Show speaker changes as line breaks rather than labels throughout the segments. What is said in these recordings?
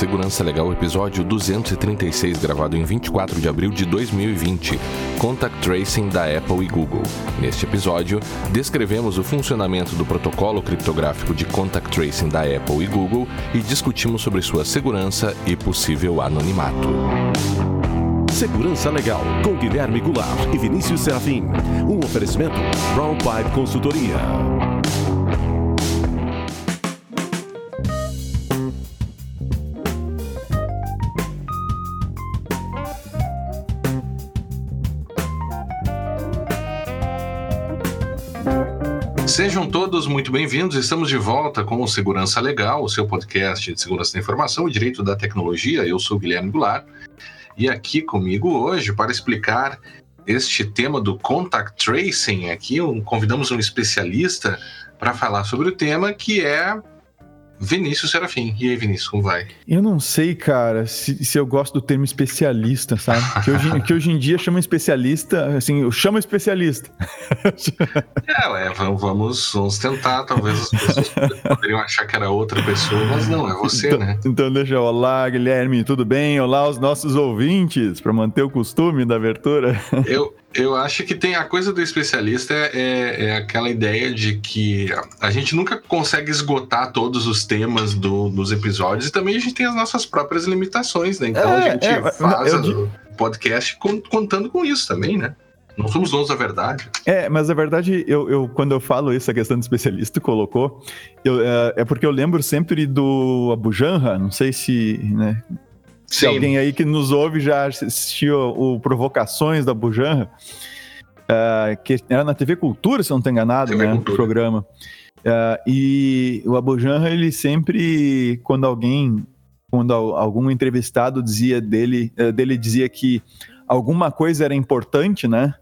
Segurança Legal, episódio 236, gravado em 24 de abril de 2020. Contact Tracing da Apple e Google. Neste episódio, descrevemos o funcionamento do protocolo criptográfico de Contact Tracing da Apple e Google e discutimos sobre sua segurança e possível anonimato.
Segurança Legal, com Guilherme Goulart e Vinícius Serafim. Um oferecimento Brown Pipe Consultoria.
Sejam todos muito bem-vindos. Estamos de volta com o Segurança Legal, o seu podcast de segurança da informação e direito da tecnologia. Eu sou Guilherme Goulart e aqui comigo hoje para explicar este tema do contact tracing. Aqui um, convidamos um especialista para falar sobre o tema que é Vinícius Serafim. E aí, Vinícius, como vai?
Eu não sei, cara, se, se eu gosto do termo especialista, sabe? Que hoje, que hoje em dia chama especialista, assim, eu chamo especialista.
É, ué, vamos, vamos tentar, talvez as pessoas poderiam achar que era outra pessoa, mas não, é você,
então,
né?
Então deixa eu, olá, Guilherme, tudo bem? Olá os nossos ouvintes, para manter o costume da abertura.
Eu, eu acho que tem a coisa do especialista é, é, é, aquela ideia de que a gente nunca consegue esgotar todos os temas do, dos episódios e também a gente tem as nossas próprias limitações, né? Então é, a gente é, faz o podcast contando com isso também, né? Não somos donos da verdade.
É, mas a verdade, eu, eu, quando eu falo isso, a questão do especialista colocou, eu, é, é porque eu lembro sempre do Abu Janra, não sei se, né, se alguém aí que nos ouve já assistiu o Provocações da Bujanra, uh, que era na TV Cultura, se não estou enganado, TV né? O programa. Uh, e o Abujanra, ele sempre, quando alguém, quando algum entrevistado dizia dele, uh, dele dizia que alguma coisa era importante, né?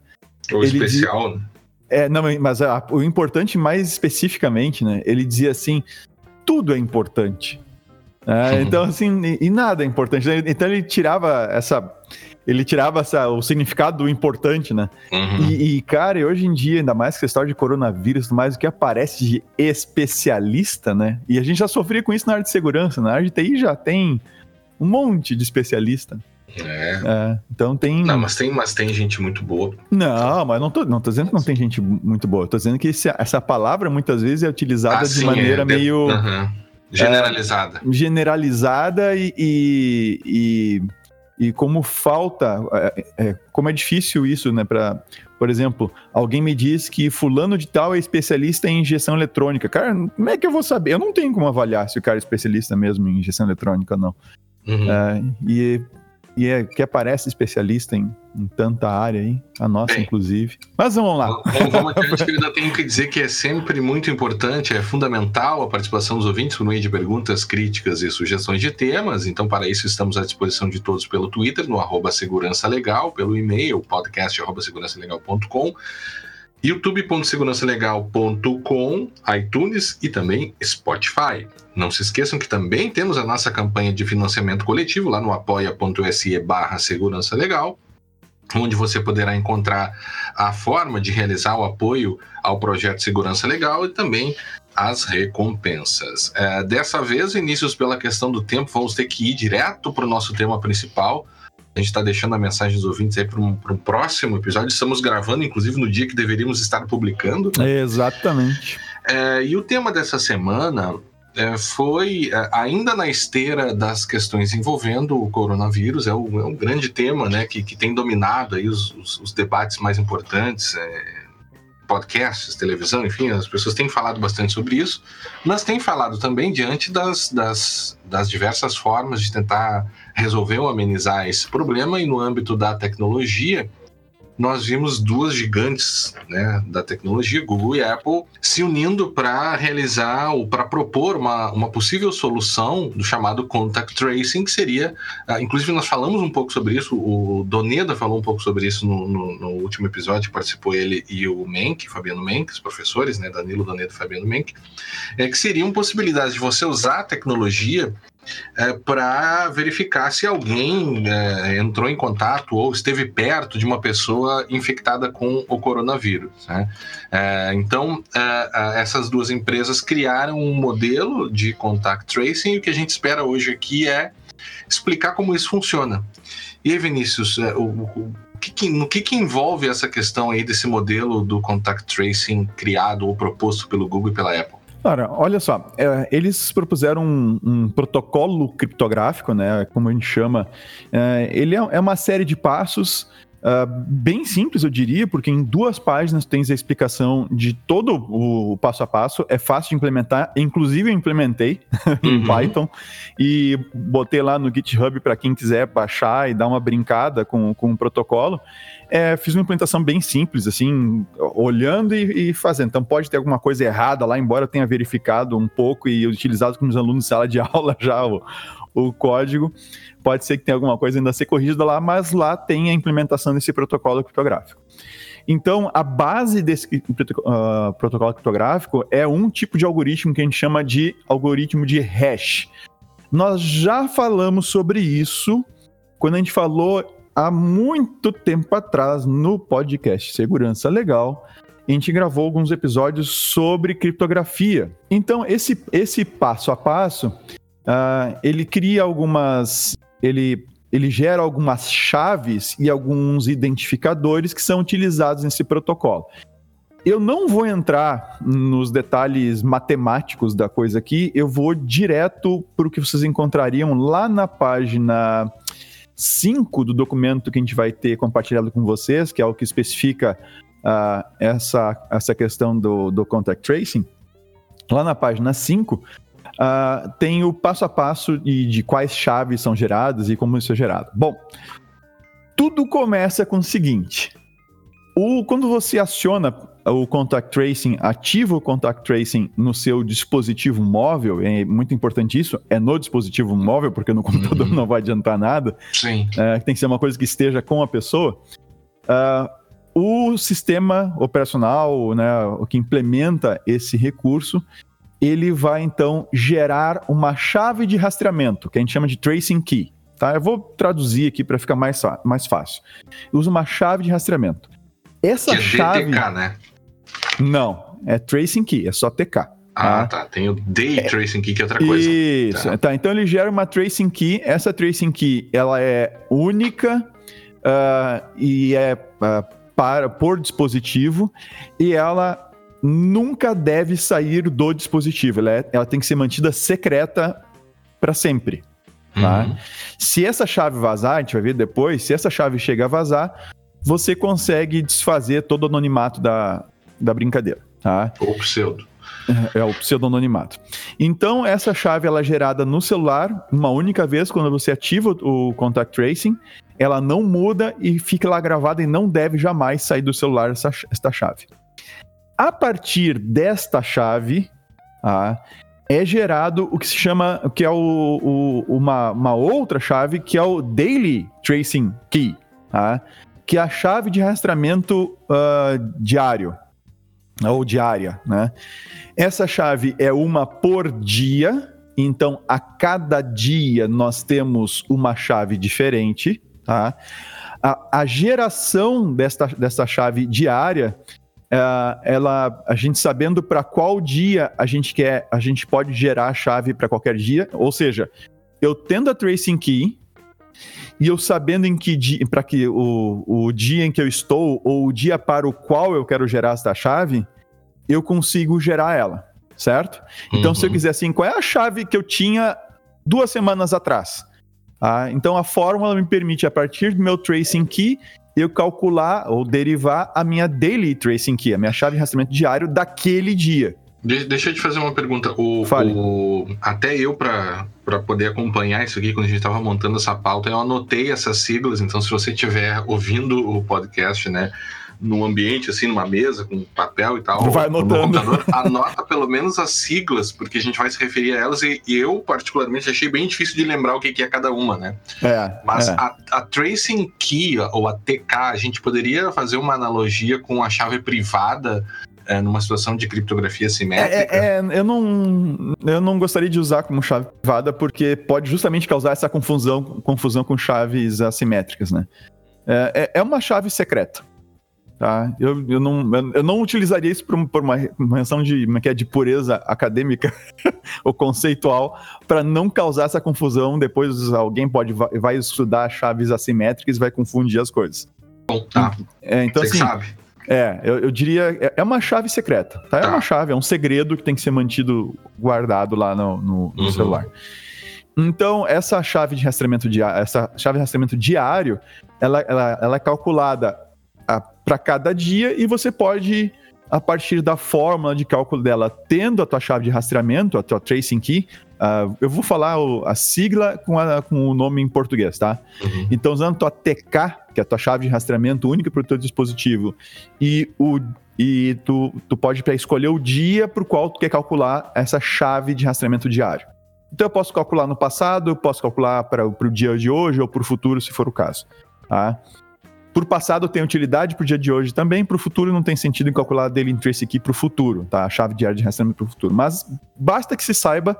Ou especial,
dizia, né? É, não, mas o importante mais especificamente, né? Ele dizia assim: tudo é importante. É, então, assim, e, nada é importante. Então ele tirava essa. Ele tirava essa, o significado do importante, né? Uhum. E, e, cara, hoje em dia, ainda mais que a história de coronavírus, mais o que aparece de especialista, né? E a gente já sofria com isso na área de segurança. Na área de TI já tem um monte de especialista.
É. é.
Então tem.
Não, mas tem, mas tem gente muito boa.
Não, mas não tô, não tô dizendo que não tem gente muito boa. tô dizendo que esse, essa palavra muitas vezes é utilizada ah, de sim, maneira é. meio. Uhum
Generalizada.
É, generalizada e, e, e, e, como falta, é, é, como é difícil isso, né? Pra, por exemplo, alguém me diz que fulano de tal é especialista em injeção eletrônica. Cara, como é que eu vou saber? Eu não tenho como avaliar se o cara é especialista mesmo em injeção eletrônica ou não. Uhum. É, e e é que aparece especialista em, em tanta área aí, a nossa Bem, inclusive. Mas vamos lá.
Vamos, adiante, que eu ainda tenho que dizer que é sempre muito importante, é fundamental a participação dos ouvintes por meio de perguntas, críticas e sugestões de temas. Então, para isso, estamos à disposição de todos pelo Twitter, no arroba segurança legal, pelo e-mail, podcast arroba segurançalegal.com youtube.segurançalegal.com, iTunes e também Spotify. Não se esqueçam que também temos a nossa campanha de financiamento coletivo lá no apoia.se barra segurança legal, onde você poderá encontrar a forma de realizar o apoio ao projeto Segurança Legal e também as recompensas. É, dessa vez, inícios pela questão do tempo, vamos ter que ir direto para o nosso tema principal, a gente está deixando a mensagem dos ouvintes aí para um, um, próximo episódio. Estamos gravando, inclusive, no dia que deveríamos estar publicando.
Exatamente.
É, e o tema dessa semana foi é, ainda na esteira das questões envolvendo o coronavírus, é, é um grande tema né, que, que tem dominado aí os, os, os debates mais importantes. É, podcasts, televisão, enfim, as pessoas têm falado bastante sobre isso, mas têm falado também diante das, das, das diversas formas de tentar resolver ou amenizar esse problema, e no âmbito da tecnologia, nós vimos duas gigantes né, da tecnologia, Google e Apple, se unindo para realizar ou para propor uma, uma possível solução do chamado contact tracing, que seria, uh, inclusive nós falamos um pouco sobre isso, o Doneda falou um pouco sobre isso no, no, no último episódio, participou ele e o Menck, Fabiano Menck, os professores, né, Danilo Doneda e Fabiano Menck, é, que seriam possibilidades de você usar a tecnologia é, para verificar se alguém é, entrou em contato ou esteve perto de uma pessoa infectada com o coronavírus. Né? É, então, é, essas duas empresas criaram um modelo de contact tracing e o que a gente espera hoje aqui é explicar como isso funciona. E aí, Vinícius, é, o, o, que, no que, que envolve essa questão aí desse modelo do contact tracing criado ou proposto pelo Google e pela Apple?
Cara, olha só, é, eles propuseram um, um, protocolo criptográfico, né, como a gente chama. É, ele é, é uma série de passos Uh, bem simples, eu diria, porque em duas páginas tens a explicação de todo o passo a passo, é fácil de implementar, inclusive eu implementei em uhum. Python e botei lá no GitHub para quem quiser baixar e dar uma brincada com, com o protocolo. É, fiz uma implementação bem simples, assim, olhando e, e, fazendo. Então pode ter alguma coisa errada lá, embora eu tenha verificado um pouco e utilizado com os alunos em sala de aula já o, o código. Pode ser que tenha alguma coisa ainda a ser corrigida lá, mas lá tem a implementação desse protocolo criptográfico. Então, a base desse uh, protocolo criptográfico é um tipo de algoritmo que a gente chama de algoritmo de hash. Nós já falamos sobre isso quando a gente falou há muito tempo atrás no podcast Segurança Legal. A gente gravou alguns episódios sobre criptografia. Então, esse, esse passo a passo Uh, ele cria algumas. Ele, ele gera algumas chaves e alguns identificadores que são utilizados nesse protocolo. Eu não vou entrar nos detalhes matemáticos da coisa aqui, eu vou direto para o que vocês encontrariam lá na página 5 do documento que a gente vai ter compartilhado com vocês, que é o que especifica uh, essa, essa questão do, do contact tracing. Lá na página 5, uh, tem o passo a passo de, de quais chaves são geradas e como isso é gerado. Bom, tudo começa com o seguinte: o, quando você aciona o contact tracing, ativa o contact tracing no seu dispositivo móvel, é muito importante isso, é no dispositivo móvel, porque no computador uhum. não vai adiantar nada.
Sim.
É, tem que ser uma coisa que esteja com a pessoa. Uh, o sistema operacional, né, o que implementa esse recurso, ele vai então gerar uma chave de rastreamento, que a gente chama de tracing key. Tá? Eu vou traduzir aqui para ficar mais, mais fácil. Usa uma chave de rastreamento. Essa que é chave.
DTK, né?
Não, é tracing key, é só TK.
Ah, tá. tá. Tem o Day é... Tracing Key, que é outra coisa.
Isso. Tá. tá. Então ele gera uma Tracing Key. Essa Tracing Key, ela é única uh, e é uh, para, por dispositivo. E ela nunca deve sair do dispositivo. Ela, é, ela tem que ser mantida secreta para sempre. Tá? Uhum. Se essa chave vazar, a gente vai ver depois, se essa chave chega a vazar, você consegue desfazer todo o anonimato da, da brincadeira. Tá?
Ou pseudo.
É, é o pseudononimato. Então, essa chave ela é gerada no celular uma única vez quando você ativa o contact tracing. Ela não muda e fica lá gravada e não deve jamais sair do celular essa, essa chave. A partir desta chave, tá, é gerado o que se chama, que é o, o, uma, uma outra chave, que é o Daily Tracing Key, tá, que é a chave de rastreamento uh, diário, ou diária, né? Essa chave é uma por dia, então a cada dia nós temos uma chave diferente, tá? A, a geração desta, desta chave diária Uh, ela, a gente sabendo para qual dia a gente quer, a gente pode gerar a chave para qualquer dia. Ou seja, eu tendo a tracing key e eu sabendo em que dia, para que o, o dia em que eu estou ou o dia para o qual eu quero gerar esta chave, eu consigo gerar ela, certo? Então, uhum. se eu uhum. quiser assim, qual é a chave que eu tinha duas semanas atrás? Ah, então a fórmula me permite, a partir do meu tracing key, eu calcular ou derivar a minha daily tracing key, a minha chave de rastreamento diário daquele dia.
Deixa eu te fazer uma pergunta. O, o até eu, para poder acompanhar isso aqui, quando a gente estava montando essa pauta, eu anotei essas siglas. Então, se você estiver ouvindo o podcast, né, num ambiente, assim, numa mesa, com papel e tal,
Vai anotando.
anota pelo menos as siglas, porque a gente vai se referir a elas, e, eu, particularmente, achei bem difícil de lembrar o que, que é cada uma, né?
É,
Mas
é.
A, a Tracing Key, ou a TK, a gente poderia fazer uma analogia com a chave privada é, numa situação de criptografia simétrica?
É, é, eu, não, eu não gostaria de usar como chave privada porque pode justamente causar essa confusão, confusão com chaves assimétricas, né? É, é, é uma chave secreta. Tá? Eu, eu, não, eu não utilizaria isso por, por uma, uma menção de, é, é de pureza acadêmica ou conceitual para não causar essa confusão. Depois alguém pode vai estudar chaves assimétricas e vai confundir as coisas.
Bom, tá.
É, então, Você assim, sabe. É, eu, eu diria. É, é, uma chave secreta, tá? É tá. uma chave, é um segredo que tem que ser mantido guardado lá no, no, no uhum. celular. Então, essa chave de rastreamento diário, essa chave de rastreamento diário, ela, ela, ela é calculada para cada dia e você pode, a partir da fórmula de cálculo dela, tendo a tua chave de rastreamento, a tua tracing key, uh, eu vou falar o, a sigla com, a, com, o nome em português, tá? Uhum. Então, usando a tua TK, que é a tua chave de rastreamento única para o teu dispositivo, e o e tu, tu pode escolher o dia para o qual tu quer calcular essa chave de rastreamento diário. Então eu posso calcular no passado, eu posso calcular para o dia de hoje ou para o futuro, se for o caso. Tá? Por passado tem utilidade para o dia de hoje também, para o futuro não tem sentido em calcular dele trace aqui para o futuro, tá? A chave diária de rastreamento para o futuro. Mas basta que se saiba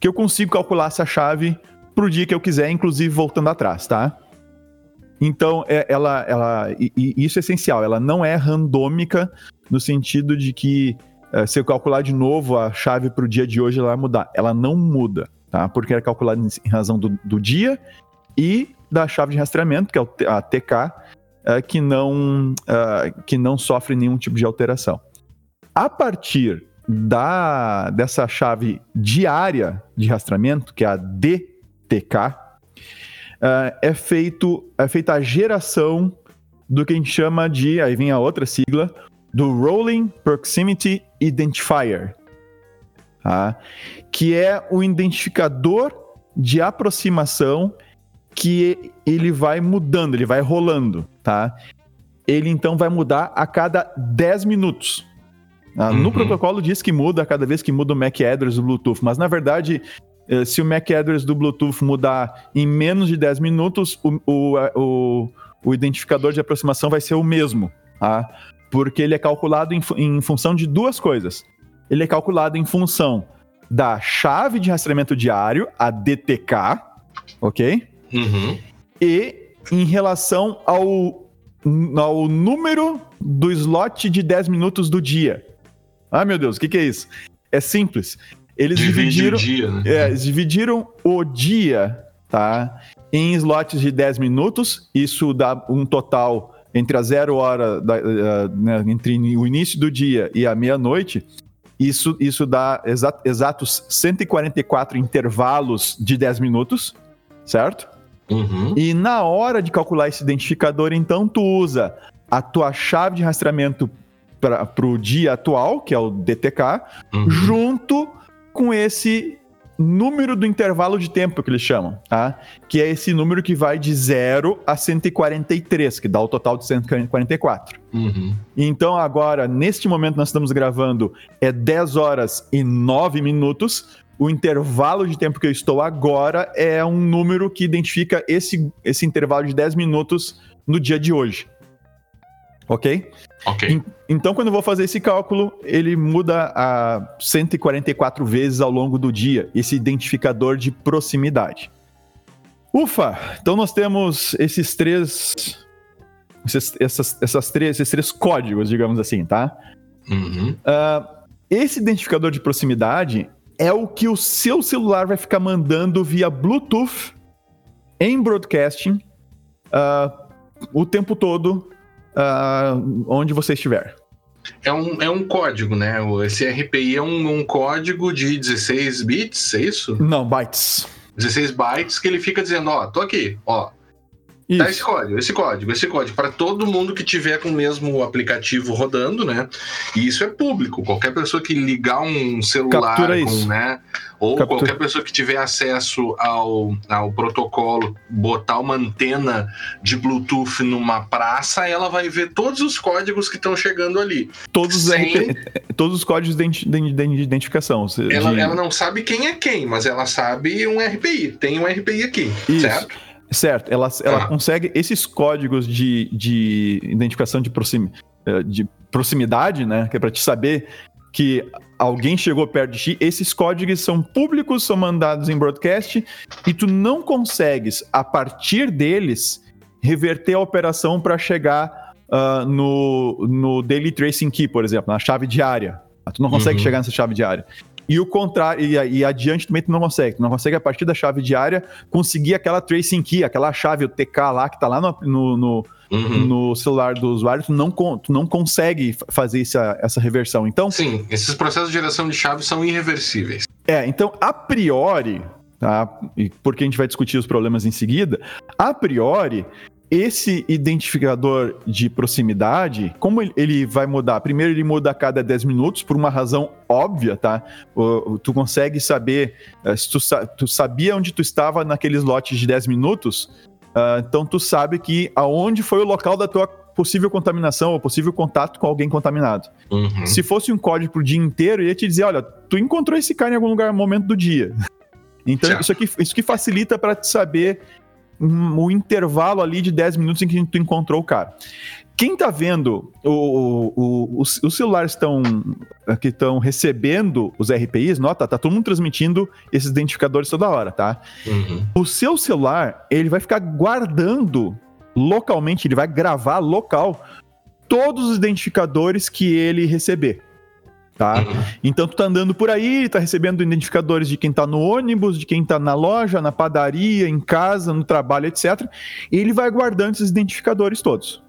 que eu consigo calcular essa chave para o dia que eu quiser, inclusive voltando atrás, tá? Então, é, ela, ela e, e isso é essencial, ela não é randômica no sentido de que é, se eu calcular de novo a chave para o dia de hoje, ela vai mudar. Ela não muda, tá? Porque é calculada em razão do, do dia e da chave de rastreamento, que é a TK, é, que, não, é, que não sofre nenhum tipo de alteração. A partir da, dessa chave diária de rastreamento, que é a DTK, é, é, feito, é feita a geração do que a gente chama de, aí vem a outra sigla, do Rolling Proximity Identifier, tá? que é o identificador de aproximação que ele vai mudando, ele vai rolando, tá? Ele então vai mudar a cada 10 minutos. Tá? Uhum. No protocolo diz que muda a cada vez que muda o MAC address do Bluetooth, mas na verdade, eh, se o MAC address do Bluetooth mudar em menos de 10 minutos, o, o, o, o identificador de aproximação vai ser o mesmo, tá? porque ele é calculado em, em função de duas coisas. Ele é calculado em função da chave de rastreamento diário, a DTK, ok?
Uhum.
E em relação ao, ao número do slot de 10 minutos do dia. Ah, meu Deus, o que, que é isso? É simples. Eles Divide dividiram, dia, né? é, eles dividiram o dia, tá? Em slots de 10 minutos. Isso dá um total entre a zero hora, da, né, entre o início do dia e a meia-noite, isso, isso dá exa exatos 144 intervalos de 10 minutos, certo?
Uhum.
E na hora de calcular esse identificador, então, tu usa a tua chave de rastreamento para o dia atual, que é o DTK, uhum. junto com esse número do intervalo de tempo que eles chamam, tá? Que é esse número que vai de 0 a 143, que dá o total de 144.
Uhum.
Então, agora, neste momento nós estamos gravando, é 10 horas e 9 minutos. O intervalo de tempo que eu estou agora é um número que identifica esse, esse intervalo de 10 minutos no dia de hoje. Ok?
Ok.
Então, quando eu vou fazer esse cálculo, ele muda a 144 vezes ao longo do dia, esse identificador de proximidade. Ufa! Então nós temos esses três. Esses, essas, essas três, esses três códigos, digamos assim, tá?
Uhum.
Uh, esse identificador de proximidade é o que o seu celular vai ficar mandando via Bluetooth em broadcasting uh, o tempo todo uh, onde você estiver.
É um, é um código, né? Esse RPI é um, um código de 16 bits, é isso?
Não, bytes.
16 bytes que ele fica dizendo, ó, tô aqui, ó, Tá esse código, esse código, esse código, para todo mundo que tiver com o mesmo aplicativo rodando, né? E isso é público. Qualquer pessoa que ligar um celular, com, né? Ou Captura. qualquer pessoa que tiver acesso ao, ao protocolo, botar uma antena de Bluetooth numa praça, ela vai ver todos os códigos que estão chegando ali.
Todos, Sem... todos os códigos de, identificação.
Ela, de... ela não sabe quem é quem, mas ela sabe um RPI. Tem um RPI aqui, isso. certo?
Certo, ela, ela ah. consegue esses códigos de, de identificação de, proxim, eh, de proximidade, né? Que é para te saber que alguém chegou perto de ti. Esses códigos são públicos, são mandados em broadcast e tu não consegues, a partir deles, reverter a operação para chegar uh, no, no Daily Tracing Key, por exemplo, na chave diária. Tu não consegue uhum. chegar nessa chave diária. E o contrário, e, e, adiante também tu não consegue. Tu não consegue, a partir da chave diária, conseguir aquela tracing key, aquela chave, o TK lá, que tá lá no, no, no, uhum. no celular do usuário, tu não, tu não consegue fazer essa, essa reversão. Então.
Sim, esses processos de geração de chave são irreversíveis.
É, então, a priori, tá? E porque a gente vai discutir os problemas em seguida, a priori, esse identificador de proximidade, como ele vai mudar? Primeiro, ele muda a cada 10 minutos, por uma razão óbvia, tá? Tu consegue saber, eh, se tu, tu sabia onde tu estava naqueles lotes de 10 minutos, uh, então tu sabe que aonde foi o local da tua possível contaminação ou possível contato com alguém contaminado. Uhum. Se fosse um código pro dia inteiro, ia te dizer, olha, tu encontrou esse cara em algum lugar no momento do dia. Então, isso, aqui, isso que facilita para te saber o intervalo ali de 10 minutos em que tu encontrou o cara. Quem tá vendo o, o, os, os, celulares estão que estão recebendo os RPIs, nota, tá todo mundo transmitindo esses identificadores toda hora, tá? Uhum. O seu celular, ele vai ficar guardando localmente, ele vai gravar local todos os identificadores que ele receber tá? Uhum. Então tu tá andando por aí, tá recebendo identificadores de quem tá no ônibus, de quem tá na loja, na padaria, em casa, no trabalho, etc. E ele vai guardando esses identificadores todos.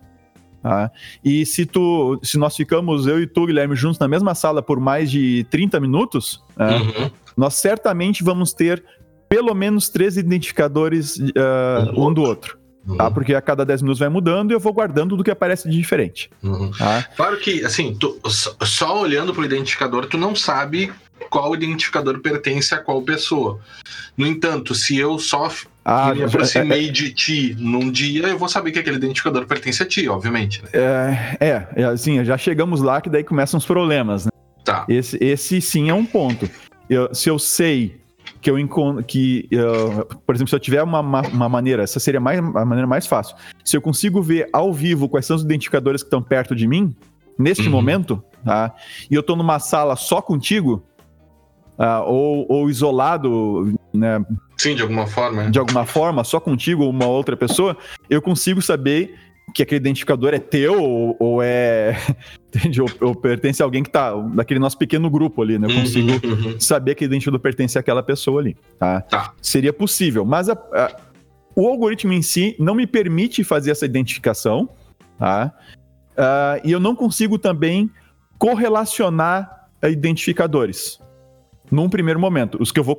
Tá? E se tu, se nós ficamos, eu e tu, Guilherme, juntos na mesma sala por mais de 30 minutos, né, uhum. nós certamente vamos ter pelo menos três identificadores uh, um do outro. Uhum. Tá? Porque a cada 10 minutos vai mudando e eu vou guardando do que aparece de diferente.
Uhum. Tá? Claro que, assim, tu, só olhando para o identificador, tu não sabe qual identificador pertence a qual pessoa. No entanto, se eu só ah, me aproximei é, é, de ti num dia, eu vou saber que aquele identificador pertence a ti, obviamente. Né?
É, é, é, assim, já chegamos lá que daí começam os problemas, né? Tá. Esse, esse sim é um ponto. Eu, se eu sei que eu encontro que uh, por exemplo se eu tiver uma, uma, maneira essa seria mais, a maneira mais fácil se eu consigo ver ao vivo quais são os identificadores que estão perto de mim neste uhum. momento tá e eu estou numa sala só contigo uh, ou, ou isolado né
sim de alguma forma
de alguma forma só contigo ou uma outra pessoa eu consigo saber que aquele identificador é teu ou, ou é. Entende? Ou, ou, pertence a alguém que tá daquele nosso pequeno grupo ali, né? Eu uhum, consigo uhum, saber que o identificador pertence àquela pessoa ali, tá? tá. Seria possível, mas a, a, o algoritmo em si não me permite fazer essa identificação, tá? Uh, e eu não consigo também correlacionar identificadores num primeiro momento. Os que eu vou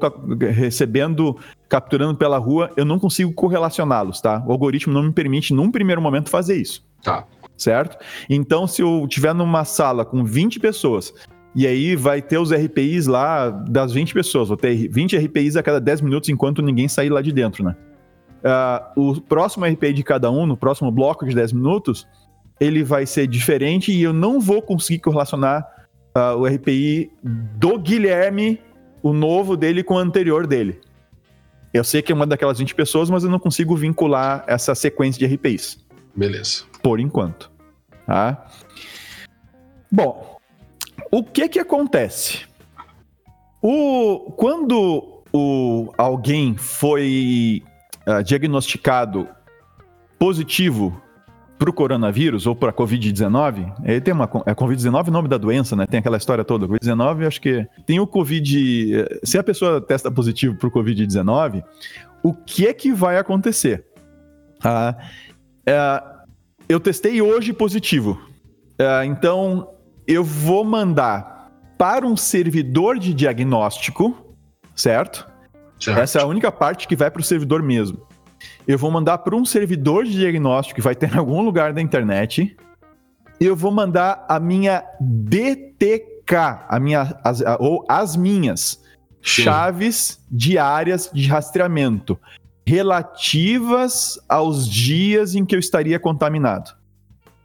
recebendo, capturando pela rua, eu não consigo correlacioná-los, tá? O algoritmo não me permite, num primeiro momento, fazer isso.
Tá.
Certo? Então, se eu estiver numa sala com 20 pessoas, e aí vai ter os RPIs lá das 20 pessoas, vou ter 20 RPIs a cada 10 minutos enquanto ninguém sair lá de dentro, né? Uh, o próximo RPI de cada um, no próximo bloco de 10 minutos, ele vai ser diferente e eu não vou conseguir correlacionar uh, o RPI do Guilherme, o novo dele, com o anterior dele. Eu sei que é uma daquelas 20 pessoas, mas eu não consigo vincular essa sequência de RPIs.
Beleza.
Por enquanto. Tá? Bom, o que que acontece? O, quando o, alguém foi uh, diagnosticado positivo para o coronavírus ou para a Covid-19, ele tem uma. É Covid-19 o nome da doença, né? Tem aquela história toda. Covid-19, acho que tem o Covid. Eh, se a pessoa testa positivo para o Covid-19, o que é que vai acontecer? Ah, é, eu testei hoje positivo. É, então, eu vou mandar para um servidor de diagnóstico, certo? certo. Essa é a única parte que vai para o servidor mesmo eu vou mandar para um servidor de diagnóstico que vai ter em algum lugar da internet. Eu vou mandar a minha DTK, a minha, as, ou as minhas Sim. chaves diárias de rastreamento relativas aos dias em que eu estaria contaminado.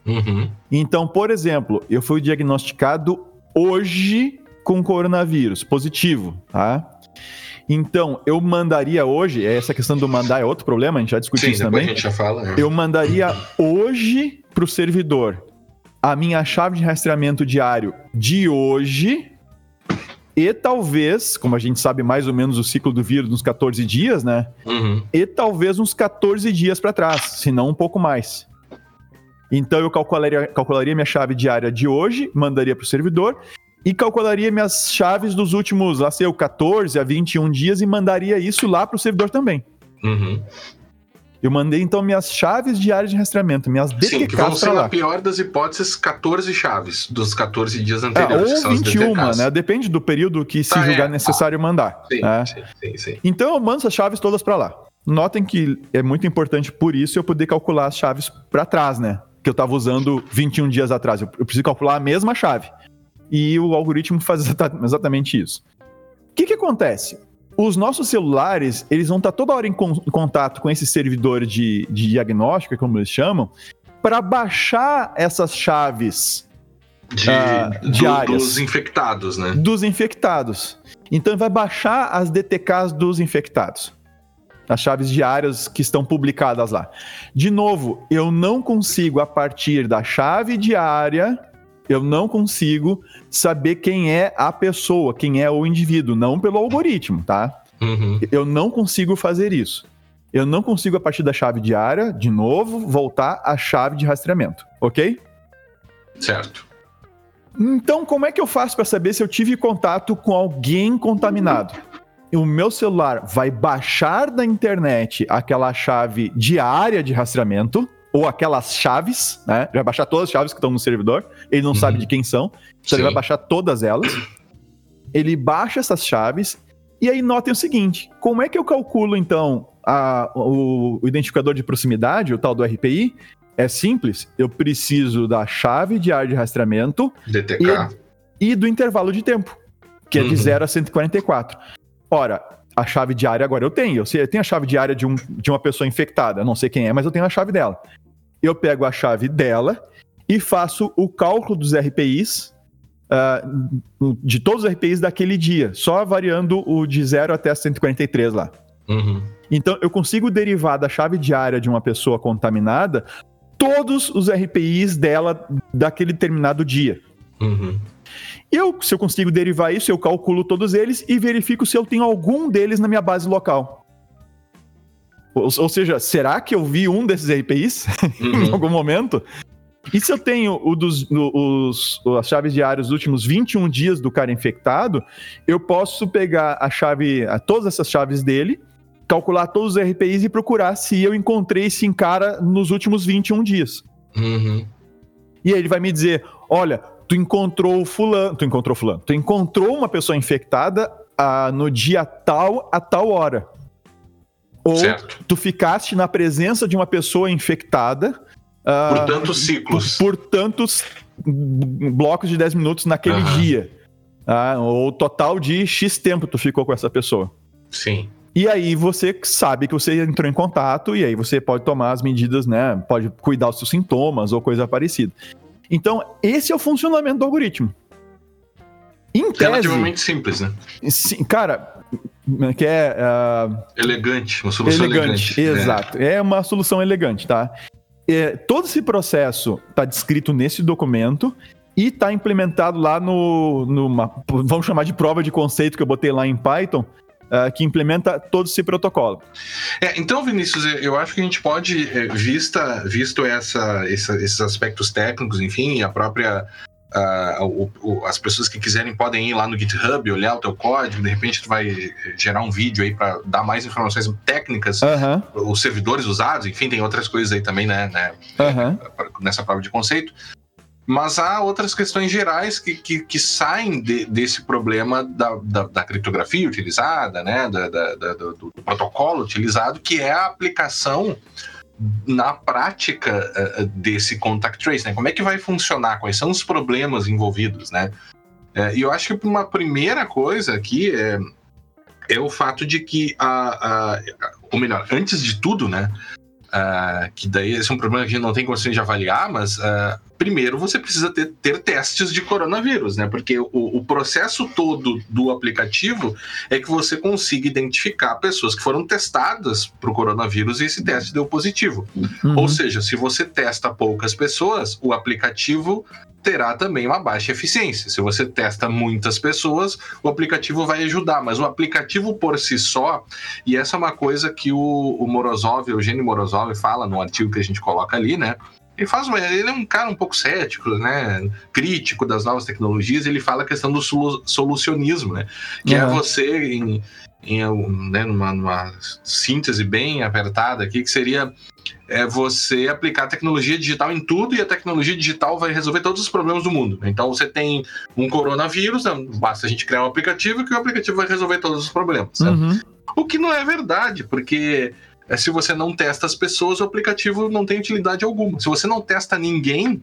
Uhum. Então, por exemplo, eu fui diagnosticado hoje com coronavírus positivo, tá? Então, eu mandaria hoje, essa questão do mandar é outro problema, a gente já discutiu Sim, isso também. A gente já fala. É. Eu mandaria hoje para o servidor a minha chave de rastreamento diário de hoje e talvez, como a gente sabe mais ou menos o ciclo do vírus nos 14 dias, né? Uhum. E talvez uns 14 dias para trás, se não um pouco mais. Então eu calcularia, calcularia minha chave diária de hoje, mandaria para o servidor e calcularia minhas chaves dos últimos, lá sei, 14 a 21 dias e mandaria isso lá para o servidor também.
Uhum.
Eu mandei então minhas chaves diárias de rastreamento, minhas DTKs
Sim, que vão ser,
lá.
na pior das hipóteses, 14 chaves dos 14 dias
É,
anteriores.
ou 21, né? Depende do período que se
Ah,
julgar
é.
necessário mandar.
Sim,
né?
sim, sim, sim.
Então eu mando essas chaves todas para lá. Notem que é muito importante por isso eu poder calcular as chaves para trás, né? Que eu estava usando 21 dias atrás. Eu preciso calcular a mesma chave. E o algoritmo faz exata- exatamente isso. O que, que acontece? Os nossos celulares, eles vão estar toda hora em, con- em contato com esse servidor de, de diagnóstico, como eles chamam, para baixar essas chaves
De, do-
diárias.
dos infectados, né?
dos infectados. Então vai baixar as DTKs dos infectados. As chaves diárias que estão publicadas lá. De novo, eu não consigo, a partir da chave diária, eu não consigo saber quem é a pessoa, quem é o indivíduo, não pelo algoritmo, tá?
Uhum.
Eu não consigo fazer isso. Eu não consigo, a partir da chave diária, de novo, voltar à chave de rastreamento, ok?
Certo.
Então, como é que eu faço para saber se eu tive contato com alguém contaminado? O meu celular vai baixar da internet aquela chave diária de rastreamento, ou aquelas chaves, né? Vai baixar todas as chaves que estão no servidor. Ele não
Uhum.
sabe de quem são, então ele vai
Sim.
baixar todas elas. Ele baixa essas chaves, e aí notem o seguinte: como é que eu calculo, então, a- o, o identificador de proximidade, o tal do RPI? É simples, eu preciso da chave diária de rastreamento
DTK.
e do intervalo de tempo, que é de
Uhum.
0 a 144. Ora, a chave diária agora eu tenho. Eu, tenho a chave diária de, um, de uma pessoa infectada. Não sei quem é, mas eu tenho a chave dela. Eu pego a chave dela e faço o cálculo dos RPIs, ah, de todos os RPIs daquele dia, só variando o de 0 até 143 lá.
Uhum.
Então, eu consigo derivar da chave diária de uma pessoa contaminada todos os RPIs dela daquele determinado dia.
Uhum.
E eu, se eu consigo derivar isso, eu calculo todos eles e verifico se eu tenho algum deles na minha base local. Ou, ou seja, será que eu vi um desses RPIs em
Uhum.
algum momento? E se eu tenho o dos, os, as chaves diárias dos últimos 21 dias do cara infectado, eu posso pegar a chave, a- todas essas chaves dele, calcular todos os RPIs e procurar se eu encontrei esse cara nos últimos 21 dias.
Uhum.
E aí ele vai me dizer: olha, tu encontrou fulano, tu encontrou fulano, tu encontrou uma pessoa infectada ah, no dia tal a tal hora. Ou
Certo.
tu ficaste na presença de uma pessoa infectada ah,
Por tantos ciclos.
por, por tantos blocos de 10 minutos naquele
Aham.
dia. Ah, ou total de X tempo tu ficou com essa pessoa.
Sim.
E aí você sabe que você entrou em contato e aí você pode tomar as medidas, né? Pode cuidar dos seus sintomas ou coisa parecida. Então, esse é o funcionamento do algoritmo. Em tese,
Relativamente simples, né?
sim, cara, que é ah,
Elegante, uma solução elegante.
elegante, exato. É uma solução elegante, tá? É, todo esse processo está descrito nesse documento e está implementado lá no, numa, vamos chamar de prova de conceito que eu botei lá em Python, ah, que implementa todo esse protocolo.
É, então, Vinícius, eu- acho que a gente pode, é, vista, visto essa, essa- esses aspectos técnicos, enfim, a própria. ah, o- o- as pessoas que quiserem podem ir lá no GitHub, olhar o teu código, de repente tu vai eh, gerar um vídeo aí para dar mais informações técnicas,
Aham,
os servidores usados, enfim, tem outras coisas aí também, né, né,
aham.
nessa prova de conceito. Mas há outras questões gerais que, que, que saem de- desse problema da, da, da criptografia utilizada, né, da, da- do, do protocolo utilizado, que é a aplicação na prática eh, desse contact trace, né? Como é que vai funcionar? Quais são os problemas envolvidos, né? Eh, E eu acho que uma primeira coisa aqui é, é o fato de que a, a- ou melhor, antes de tudo, né? ah, que daí esse é um problema que a gente não tem condições de avaliar, mas ah, primeiro você precisa ter, ter testes de coronavírus, né? Porque o, o processo todo do aplicativo é que você consiga identificar pessoas que foram testadas para o coronavírus e esse teste deu positivo.
Uhum.
Ou seja, se você testa poucas pessoas, o aplicativo terá também uma baixa eficiência. Se você testa muitas pessoas, o aplicativo vai ajudar, mas o aplicativo por si só, e essa é uma coisa que o, o Morozov, Eugênio Morozov, fala no artigo que a gente coloca ali, né? Ele faz uma, ele é um cara um pouco cético, né? Crítico das novas tecnologias. Ele fala a questão do solucionismo, né? Que uhum. é você em, em né, numa, numa, síntese bem apertada aqui, que seria é você aplicar a tecnologia digital em tudo e a tecnologia digital vai resolver todos os problemas do mundo. Então você tem um coronavírus, basta a gente criar um aplicativo que o aplicativo vai resolver todos os problemas. Uhum. O que não é verdade, porque é, se você não testa as pessoas, o aplicativo não tem utilidade alguma. Se você não testa ninguém,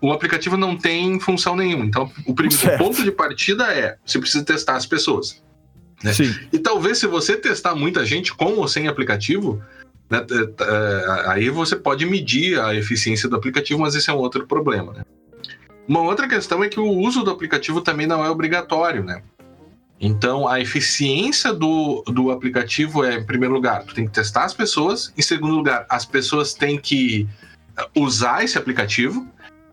o aplicativo não tem função nenhuma. Então, o primeiro ponto de partida é: você precisa testar as pessoas. Né? E talvez se você testar muita gente com ou sem aplicativo, né, aí você pode medir a eficiência do aplicativo, mas esse é um outro problema. Né? Uma outra questão é que o uso do aplicativo também não é obrigatório, né? Então, a eficiência do, do aplicativo é, em primeiro lugar, tu tem que testar as pessoas. Em segundo lugar, as pessoas têm que usar esse aplicativo.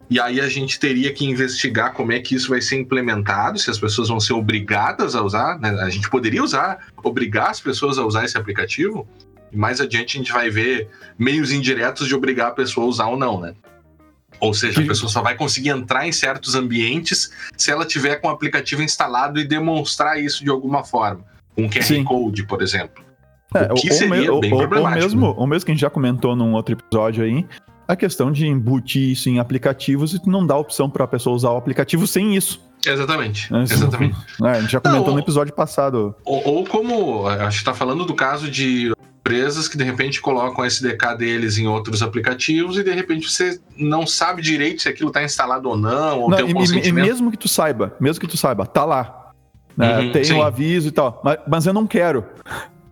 E aí a gente teria que investigar como é que isso vai ser implementado, se as pessoas vão ser obrigadas a usar, né? A gente poderia usar, obrigar as pessoas a usar esse aplicativo, e mais adiante a gente vai ver meios indiretos de obrigar a pessoa a usar ou não, né? Ou seja, a pessoa só vai conseguir entrar em certos ambientes se ela tiver com o aplicativo instalado e demonstrar isso de alguma forma. Um QR Sim. Code, por exemplo.
É, o que seria ou, bem ou, problemático. Ou mesmo, né? ou mesmo que a gente já comentou num outro episódio aí, a questão de embutir isso em aplicativos e não dar opção para a pessoa usar o aplicativo sem isso.
Exatamente. É, exatamente.
É, a gente já comentou não, no episódio passado.
Ou, ou como a gente está falando do caso de empresas que de repente colocam o SDK deles em outros aplicativos e de repente você não sabe direito se aquilo está instalado ou não, ou não, tem um
e, e, mesmo que tu saiba, mesmo que tu saiba, tá lá. Né? Uhum, tem o um aviso e tal, mas, mas eu não quero.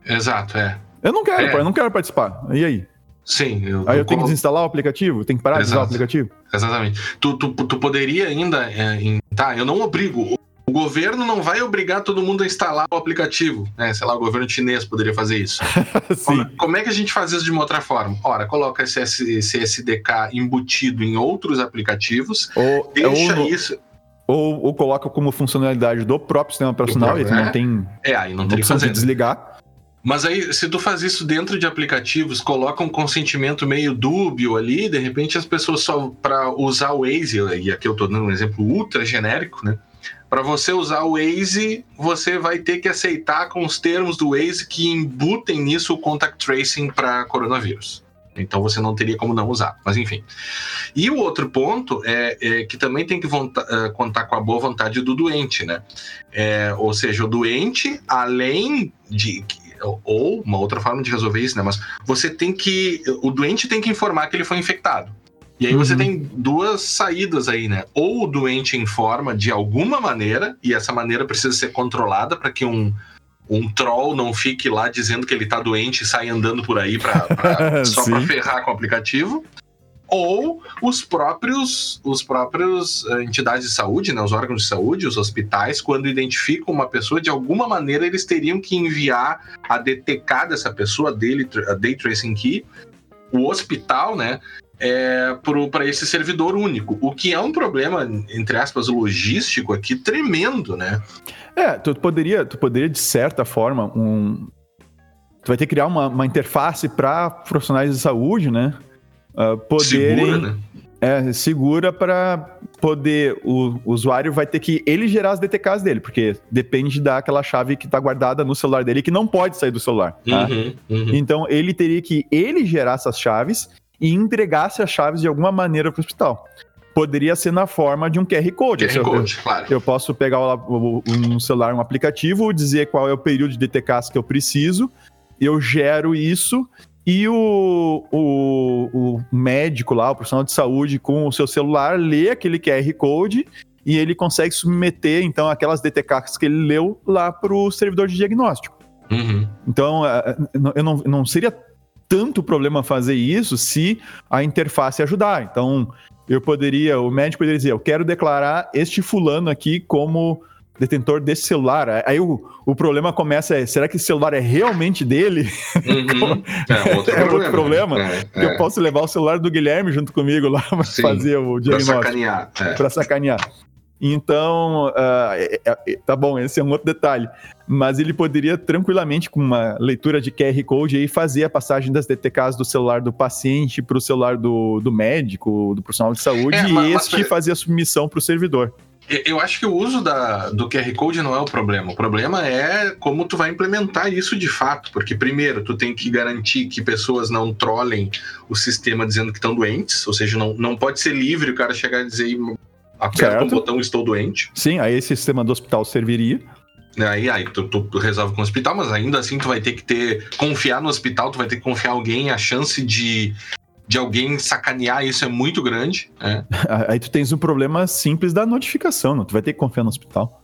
Exato, é.
Eu não quero, é. eu não quero participar. E aí?
Sim.
Eu, aí eu, eu tenho que desinstalar o aplicativo? Tenho que parar Exato. de usar o aplicativo?
Exatamente. Tu, tu, tu poderia ainda. É, em, tá, eu não obrigo. O governo não vai obrigar todo mundo a instalar o aplicativo. Né? Sei lá, o governo chinês poderia fazer isso. como, como, é que a gente faz isso de uma outra forma? Ora, coloca esse, esse SDK embutido em outros aplicativos, ou, deixa ou isso.
Ou, ou, coloca como funcionalidade do próprio sistema operacional, e não tem.
É, aí não tem que fazer.
desligar.
Mas aí, se tu faz isso dentro de aplicativos, coloca um consentimento meio dúbio ali, de repente as pessoas só para usar o Waze, e aqui eu estou dando um exemplo ultra genérico, né? Para você usar o Waze, você vai ter que aceitar com os termos do Waze que embutem nisso o contact tracing para coronavírus. Então você não teria como não usar, mas enfim. E o outro ponto é, é que também tem que uh, contar com a boa vontade do doente, né? É, ou seja, o doente, além de ou uma outra forma de resolver isso, né? Mas você tem que. O doente tem que informar que ele foi infectado. E aí uhum. você tem duas saídas aí, né? Ou o doente informa de alguma maneira, e essa maneira precisa ser controlada para que um, um troll não fique lá dizendo que ele tá doente e sai andando por aí pra, pra só para ferrar com o aplicativo ou os próprios os próprios uh, entidades de saúde, né, os órgãos de saúde, os hospitais, quando identificam uma pessoa, de alguma maneira eles teriam que enviar a DTK dessa pessoa, daily, a Day Tracing Key, o hospital, né, é, para esse servidor único, o que é um problema, entre aspas, logístico aqui tremendo, né?
É, tu poderia, tu poderia de certa forma, um... tu vai ter que criar uma, uma interface para profissionais de saúde, né? uh, poderem. Segura, né? É, segura para poder. O, o, usuário vai ter que ele gerar as DTKs dele, porque depende daquela chave que está guardada no celular dele que não pode sair do celular. Tá? Uhum, uhum. Então ele teria que ele gerar essas chaves e entregar essas chaves de alguma maneira para o hospital. Poderia ser na forma de um QR Code.
QR Code, eu, claro.
Eu posso pegar um celular, um aplicativo, dizer qual é o período de DTKs que eu preciso, eu gero isso e o, o, o, médico lá, o profissional de saúde, com o seu celular, lê aquele QR Code e ele consegue submeter, então, aquelas DTKs que ele leu lá para o servidor de diagnóstico. Uhum. Então, é, é, eu não, não seria tanto problema fazer isso se a interface ajudar. Então, eu poderia, o médico poderia dizer, eu quero declarar este fulano aqui como detentor desse celular. Aí o, o problema começa é, será que esse celular é realmente dele? Uhum. é outro é problema. Outro problema é, é. Eu posso levar o celular do Guilherme junto comigo lá para fazer o diagnóstico. Para
sacanear.
É. Para sacanear. Então, uh, tá bom, esse é um outro detalhe. Mas ele poderia tranquilamente, com uma leitura de QR Code, aí, fazer a passagem das DTKs do celular do paciente para o celular do, do médico, do profissional de saúde, é, mas, e este mas... fazer a submissão para o servidor.
Eu acho que o uso da, do QR Code não é o problema. O problema é como tu vai implementar isso de fato. Porque, primeiro, tu tem que garantir que pessoas não trolem o sistema dizendo que estão doentes. Ou seja, não, não pode ser livre o cara chegar e dizer aperta um botão estou doente.
Sim, aí esse sistema do hospital serviria.
Aí, aí tu, tu, resolve com o hospital, mas ainda assim tu vai ter que ter confiar no hospital, tu vai ter que confiar em alguém, a chance de de alguém sacanear isso é muito grande. Né?
Aí tu tens um problema simples da notificação, não? Tu vai ter que confiar no hospital.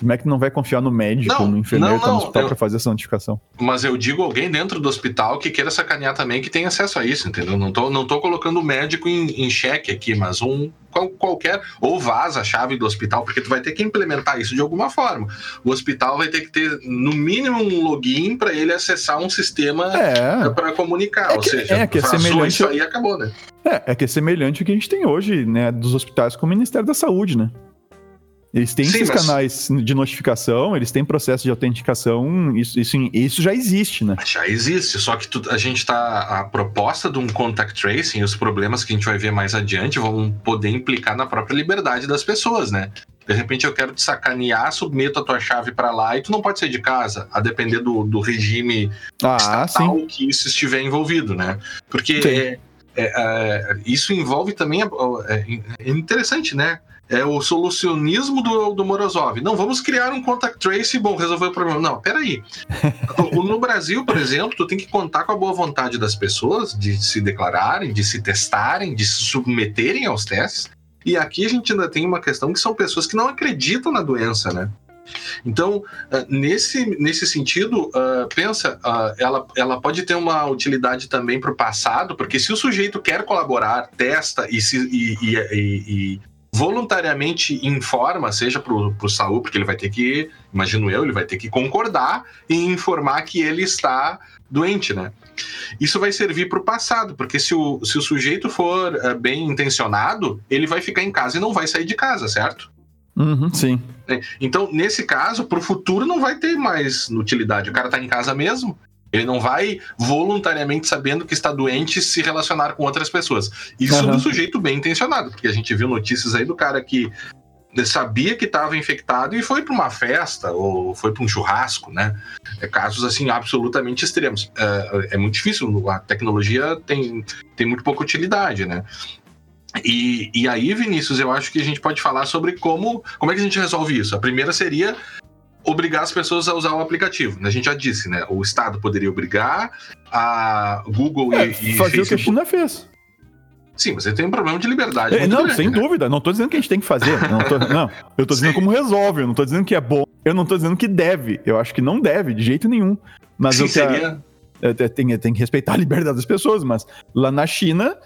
Como é que não vai confiar no médico, não, no enfermeiro não, que tá no hospital eu, pra fazer essa notificação?
Mas eu digo alguém dentro do hospital que queira sacanear também, que tem acesso a isso, entendeu? Não tô, não tô colocando o médico em, em xeque aqui, mas um qual, qualquer, ou vaza a chave do hospital, porque tu vai ter que implementar isso de alguma forma. O hospital vai ter que ter, no mínimo, um login para ele acessar um sistema é. para comunicar. É ou seja,
é que é semelhante...
isso aí acabou, né?
É, é que é semelhante ao que a gente tem hoje, né, dos hospitais com o Ministério da Saúde, né? Eles têm Sim, esses mas... canais de notificação, eles têm processo de autenticação, isso, isso, isso já existe, né?
Já existe, só que tu, a gente tá. A proposta de um contact tracing, os problemas que a gente vai ver mais adiante vão poder implicar na própria liberdade das pessoas, né? De repente eu quero te sacanear, submeto a tua chave para lá e tu não pode sair de casa, a depender do, do regime ah, estatal sim. que isso estiver envolvido, né? Porque é, é, é, isso envolve também. É, é interessante, né? É o solucionismo do, do Morozov. Não, vamos criar um contact trace e, bom, resolver o problema. Não, peraí. no Brasil, por exemplo, tu tem que contar com a boa vontade das pessoas de se declararem, de se testarem, de se submeterem aos testes. E aqui a gente ainda tem uma questão que são pessoas que não acreditam na doença, né? Então, ah, nesse, nesse sentido, uh, pensa, uh, ela, ela pode ter uma utilidade também para o passado, porque se o sujeito quer colaborar, testa e, se, e, e, e, voluntariamente informa, seja para o Saul, porque ele vai ter que, imagino eu, ele vai ter que concordar e informar que ele está doente, né? Isso vai servir para o passado, porque se o, se o sujeito for é, bem intencionado, ele vai ficar em casa e não vai sair de casa, certo?
Uhum, sim.
É, então, nesse caso, para o futuro não vai ter mais utilidade. O cara está em casa mesmo, ele não vai voluntariamente, sabendo que está doente, se relacionar com outras pessoas. Isso uhum. do sujeito bem intencionado, porque a gente viu notícias aí do cara que sabia que estava infectado e foi para uma festa ou foi para um churrasco, né? É casos assim absolutamente extremos. É, é, muito difícil, a tecnologia tem, tem muito pouca utilidade, né? E, e aí, Vinícius, eu acho que a gente pode falar sobre como, como é que a gente resolve isso. A primeira seria obrigar as pessoas a usar o aplicativo. A gente já disse, né? O Estado poderia obrigar a Google é, e, e
fazer Facebook... o que a China fez.
Sim, você tem um problema de liberdade.
É, não, grande, sem né? dúvida. Não estou dizendo que a gente tem que fazer. Não, tô, não eu estou dizendo como resolve. Eu não estou dizendo que é bom. Eu não estou dizendo que deve. Eu acho que não deve, de jeito nenhum. Mas Sim, eu seria... tem, tem que respeitar a liberdade das pessoas. Mas lá na China,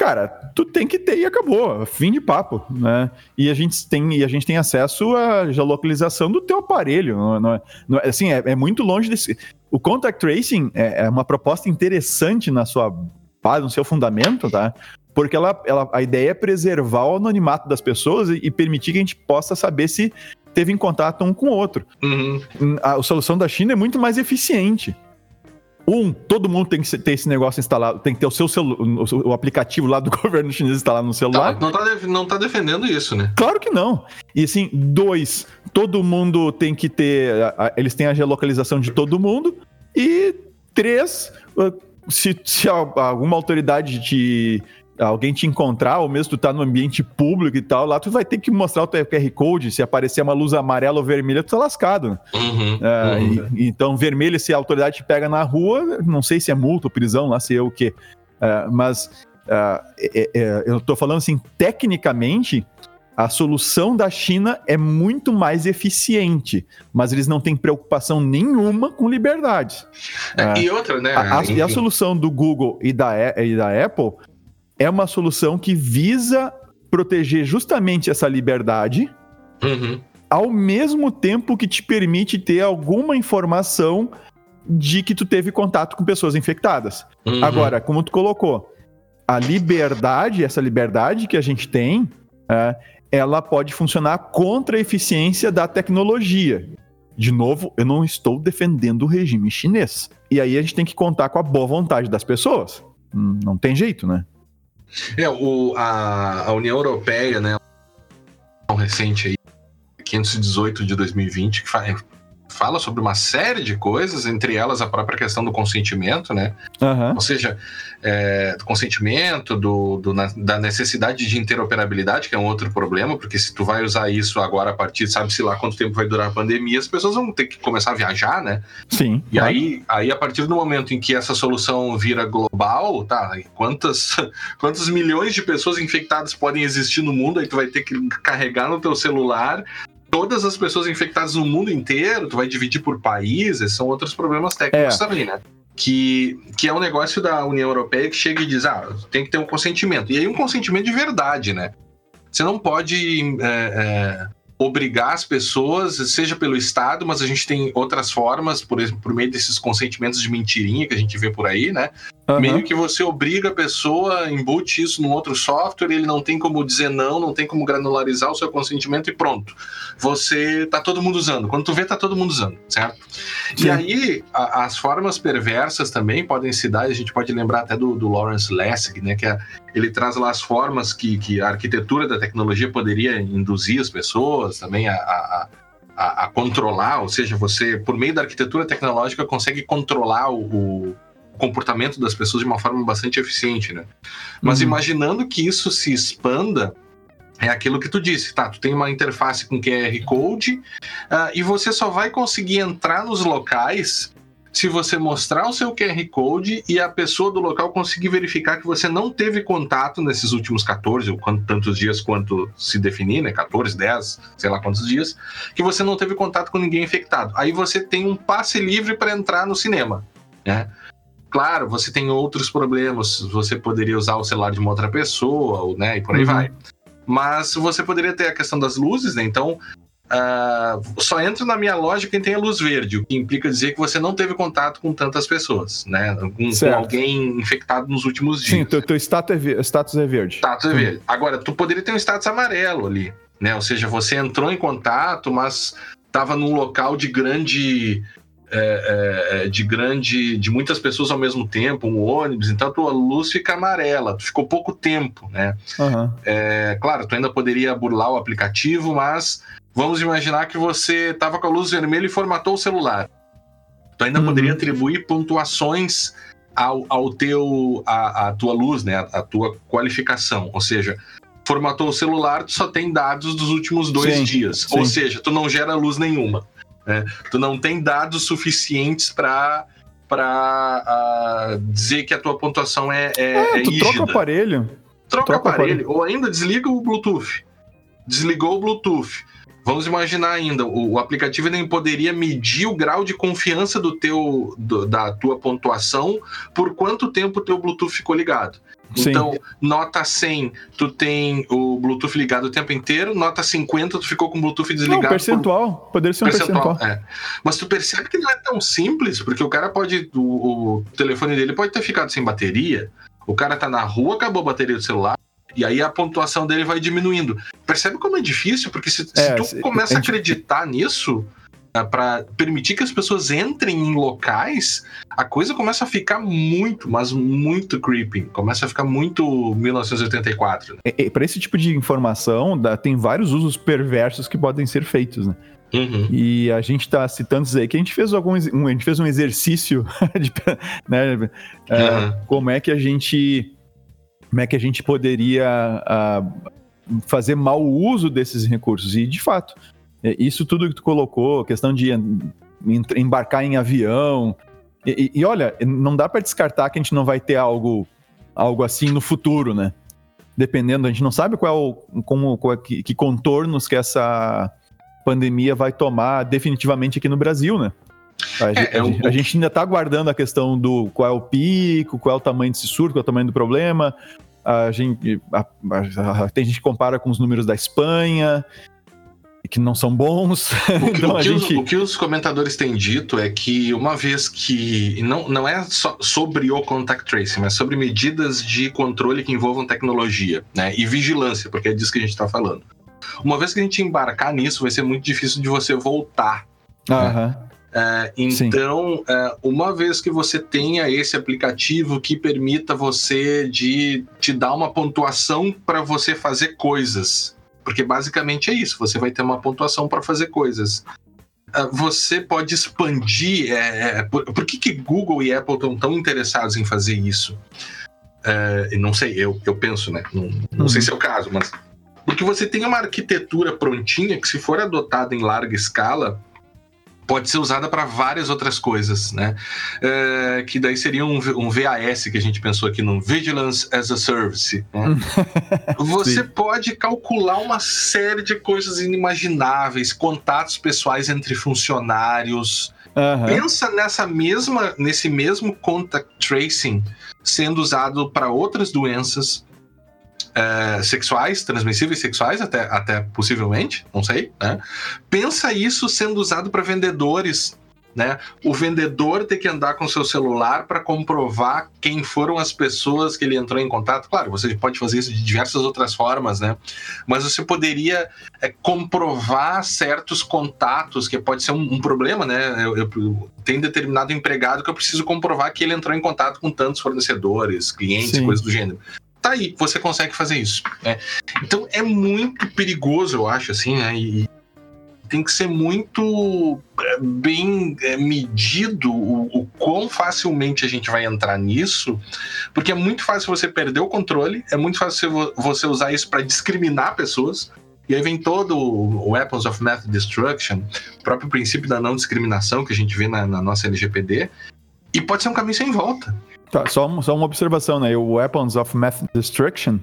cara, tu tem que ter e acabou, fim de papo, né? E a gente tem, e a gente tem acesso à geolocalização do teu aparelho, não, é, não, é, não é, assim, é, é, muito longe desse... O contact tracing é, é, uma proposta interessante na sua base, no seu fundamento, tá? Porque ela, ela, a ideia é preservar o anonimato das pessoas e, e permitir que a gente possa saber se teve em contato um com o outro. Uhum. A, a solução da China é muito mais eficiente. Um, todo mundo tem que ter esse negócio instalado, tem que ter o seu celular, o aplicativo lá do governo chinês instalado no celular.
Tá, não, tá, não tá defendendo isso, né?
Claro que não. E assim, dois, todo mundo tem que ter. Eles têm a geolocalização de todo mundo. E três, se, se alguma autoridade de alguém te encontrar, ou mesmo tu tá no ambiente público e tal, lá tu vai ter que mostrar o teu QR Code, se aparecer uma luz amarela ou vermelha, tu tá lascado. Uhum, é, uhum. E, então, vermelho, se a autoridade te pega na rua, não sei se é multa ou prisão, lá sei eu o quê. É, mas é, é, é, eu tô falando assim, tecnicamente, a solução da China é muito mais eficiente, mas eles não têm preocupação nenhuma com liberdade.
É, e outra, né?
A, a, e a solução do Google e da, e da Apple é uma solução que visa proteger justamente essa liberdade, uhum. ao mesmo tempo que te permite ter alguma informação de que tu teve contato com pessoas infectadas. Uhum. Agora, como tu colocou, a liberdade, essa liberdade que a gente tem, é, ela pode funcionar contra a eficiência da tecnologia. De novo, eu não estou defendendo o regime chinês. E aí a gente tem que contar com a boa vontade das pessoas. Não tem jeito, né?
É, o, a, a União Europeia, né, um recente aí, 518 de 2020, que faz, fala sobre uma série de coisas, entre elas a própria questão do consentimento, né? Uhum. Ou seja, é, do consentimento, do, do, da necessidade de interoperabilidade, que é um outro problema, porque se tu vai usar isso agora a partir, sabe-se lá quanto tempo vai durar a pandemia, as pessoas vão ter que começar a viajar, né?
Sim.
E aí, aí, a partir do momento em que essa solução vira global, tá? Quantas, quantos milhões de pessoas infectadas podem existir no mundo? Aí tu vai ter que carregar no teu celular todas as pessoas infectadas no mundo inteiro, tu vai dividir por países, são outros problemas técnicos é. também, né? Que, que é um negócio da União Europeia que chega e diz: ah, tem que ter um consentimento. E aí, um consentimento de verdade, né? Você não pode é, é, obrigar as pessoas, seja pelo Estado, mas a gente tem outras formas, por por meio desses consentimentos de mentirinha que a gente vê por aí, né? Uhum. Meio que você obriga a pessoa, embute isso num outro software, ele não tem como dizer não, não tem como granularizar o seu consentimento e pronto. Você tá todo mundo usando. Quando tu vê, tá todo mundo usando, certo? Sim. E aí, a, as formas perversas também podem se dar, a gente pode lembrar até do, do Lawrence Lessig, né? Que é, ele traz lá as formas que, que a arquitetura da tecnologia poderia induzir as pessoas também a, a a, a, controlar, ou seja, você, por meio da arquitetura tecnológica, consegue controlar o, o, comportamento das pessoas de uma forma bastante eficiente, né? Mas uhum. imaginando que isso se expanda, é aquilo que tu disse, tá? Tu tem uma interface com QR Code uh, e você só vai conseguir entrar nos locais se você mostrar o seu QR Code e a pessoa do local conseguir verificar que você não teve contato nesses últimos 14 ou quanto, tantos dias quanto se definir, né? 14, 10, sei lá quantos dias, que você não teve contato com ninguém infectado. Aí você tem um passe livre para entrar no cinema, né? Claro, você tem outros problemas. Você poderia usar o celular de uma outra pessoa, né? E por aí uhum. vai. Mas você poderia ter a questão das luzes, né? Então, uh, só entra na minha lógica quem tem a luz verde, o que implica dizer que você não teve contato com tantas pessoas, né? Com, com alguém infectado nos últimos dias.
Sim, teu, teu status, é, status é verde.
Status é verde. Agora, tu poderia ter um status amarelo ali, né? Ou seja, você entrou em contato, mas estava num local de grande é, é, é, de grande, de muitas pessoas ao mesmo tempo, um ônibus, então a tua luz fica amarela, tu ficou pouco tempo, né? Uhum. É, claro, tu ainda poderia burlar o aplicativo, mas vamos imaginar que você estava com a luz vermelha e formatou o celular. Tu ainda uhum. poderia atribuir pontuações ao, ao teu, a, a tua luz, né? A, a tua qualificação, ou seja, formatou o celular, tu só tem dados dos últimos dois sim, dias. Sim. Ou seja, tu não gera luz nenhuma. Né? Tu não tem dados suficientes para para uh, dizer que a tua pontuação é, é,
é, é tu troca o aparelho.
Troca, troca aparelho, aparelho, ou ainda desliga o Bluetooth. Desligou o Bluetooth. Vamos imaginar ainda, o, o, aplicativo nem poderia medir o grau de confiança do teu, do, da tua pontuação por quanto tempo o teu Bluetooth ficou ligado. Sim. Então, nota 100, tu tem o Bluetooth ligado o tempo inteiro, nota 50, tu ficou com o Bluetooth desligado. Não,
percentual, por... poderia ser um percentual. percentual. É.
Mas tu percebe que não é tão simples, porque o cara pode, o, o telefone dele pode ter ficado sem bateria, o cara tá na rua, acabou a bateria do celular, e aí a pontuação dele vai diminuindo. Percebe como é difícil? Porque se, é, se tu começa a acreditar nisso, para permitir que as pessoas entrem em locais, a coisa começa a ficar muito, mas muito creepy. Começa a ficar muito 1984. Né?
É, é, para esse tipo de informação, dá, tem vários usos perversos que podem ser feitos, né? Uhum. E a gente está citando isso aí, que a gente fez algum, um, a gente fez um exercício de, né, uhum. uh, como é que a gente como é que a gente poderia uh, fazer mau uso desses recursos. E, de fato, é, isso tudo que tu colocou, questão de embarcar em avião. E, e olha, não dá para descartar que a gente não vai ter algo, algo assim no futuro, né? Dependendo, a gente não sabe qual, é como, qual, é que, que contornos que essa pandemia vai tomar definitivamente aqui no Brasil, né? A, é, é um... a, gente ainda está aguardando a questão do qual é o pico, qual é o tamanho desse surto, qual é o tamanho do problema. A gente, a, tem gente que compara com os números da Espanha que não são bons.
O que, então, o, que gente... os, o que, os, comentadores têm dito é que uma vez que não, não é só sobre o contact tracing, mas sobre medidas de controle que envolvam tecnologia, né, e vigilância, porque é disso que a gente está falando. uma vez que a gente embarcar nisso, vai ser muito difícil de você voltar. Né? É, então, é, uma vez que você tenha esse aplicativo que permita você de te dar uma pontuação para você fazer coisas, porque basicamente é isso, você vai ter uma pontuação para fazer coisas. É, você pode expandir. É, é, por, por, que, que Google e Apple estão tão interessados em fazer isso? É, não sei, eu, eu penso, né? Não, não uhum. sei se é o caso, mas. Porque você tem uma arquitetura prontinha que, se for adotada em larga escala, pode ser usada para várias outras coisas, né? É, que daí seria um, um, VAS que a gente pensou aqui no Vigilance as a Service. Né? Você pode calcular uma série de coisas inimagináveis, contatos pessoais entre funcionários. Uhum. Pensa nessa mesma, nesse mesmo contact tracing sendo usado para outras doenças, é, sexuais, transmissíveis sexuais, até, até possivelmente, não sei, né? Pensa isso sendo usado para vendedores, né? O vendedor ter que andar com seu celular para comprovar quem foram as pessoas que ele entrou em contato. Claro, você pode fazer isso de diversas outras formas, né? Mas você poderia é, comprovar certos contatos, que pode ser um, um problema, né? Eu, eu, tem determinado empregado que eu preciso comprovar que ele entrou em contato com tantos fornecedores, clientes, Sim. coisas do gênero tá aí, você consegue fazer isso. Né? Então é muito perigoso, eu acho, assim, né? E tem que ser muito é, bem é, medido o, o quão facilmente a gente vai entrar nisso, porque é muito fácil você perder o controle, é muito fácil você usar isso para discriminar pessoas. E aí vem todo o Weapons of Math Destruction, o próprio princípio da não discriminação que a gente vê na, na nossa LGPD, e pode ser um caminho sem volta.
Tá, só, só uma observação, né? O Weapons of Math Destruction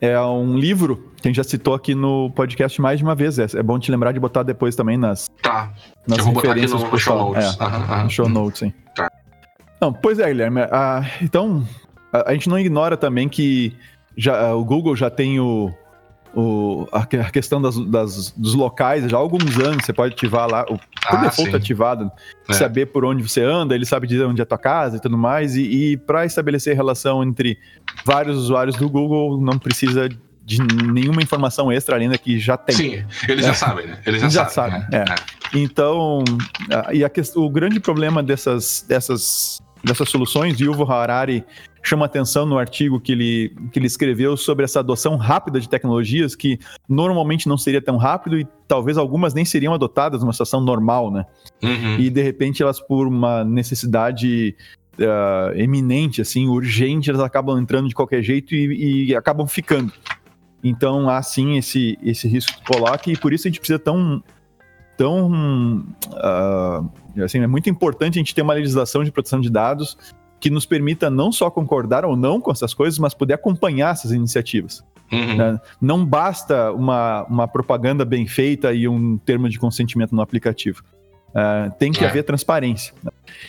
é um livro que a gente já citou aqui no podcast mais de uma vez. É, é bom te lembrar de botar depois também nas,
tá. nas eu vou referências botar aqui no, no show notes. É, uhum,
no show notes, sim. Tá. Não, pois é, Guilherme. Ah, então, a, a, gente não ignora também que já, o Google já tem o, o, a, a questão das, das, dos locais, já há alguns anos você pode ativar lá, o ah, default ativado, é. saber por onde você anda, ele sabe dizer onde é a tua casa e tudo mais, e, e para estabelecer relação entre vários usuários do Google, não precisa de nenhuma informação extra ainda que já tem.
Sim, eles já é. sabem, né? Eles já, já sabem. sabem
né? é. É. Então, e a, o grande problema dessas, dessas, dessas soluções, o Harari chama atenção no artigo que ele, que ele escreveu sobre essa adoção rápida de tecnologias que normalmente não seria tão rápido e talvez algumas nem seriam adotadas numa situação normal, né? Uhum. E de repente elas, por uma necessidade uh, eminente, assim, urgente, elas acabam entrando de qualquer jeito e, e acabam ficando. Então há sim esse, esse risco que coloca e por isso a gente precisa tão tão uh, assim é muito importante a gente ter uma legislação de proteção de dados que nos permita não só concordar ou não com essas coisas, mas poder acompanhar essas iniciativas. Uhum. Né? Não basta uma, uma propaganda bem feita e um termo de consentimento no aplicativo. Uh, tem que é. haver transparência.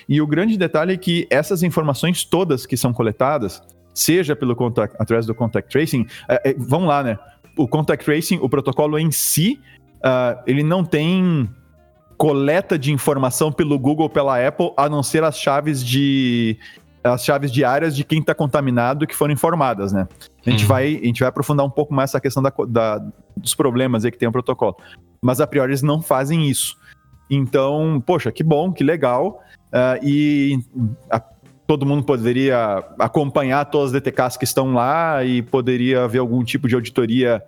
E o grande detalhe é que essas informações todas que são coletadas, seja pelo contact, através do contact tracing, é, é, vamos lá, né? O contact tracing, o protocolo em si, uh, ele não tem coleta de informação pelo Google, pela Apple, a não ser as chaves de as chaves diárias de quem está contaminado que foram informadas, né? A gente, uhum. vai, a gente vai aprofundar um pouco mais essa questão da, da, dos problemas aí que tem o protocolo. Mas a priori eles não fazem isso. Então, poxa, que bom, que legal. Uh, e a, todo mundo poderia acompanhar todas as DTKs que estão lá e poderia haver algum tipo de auditoria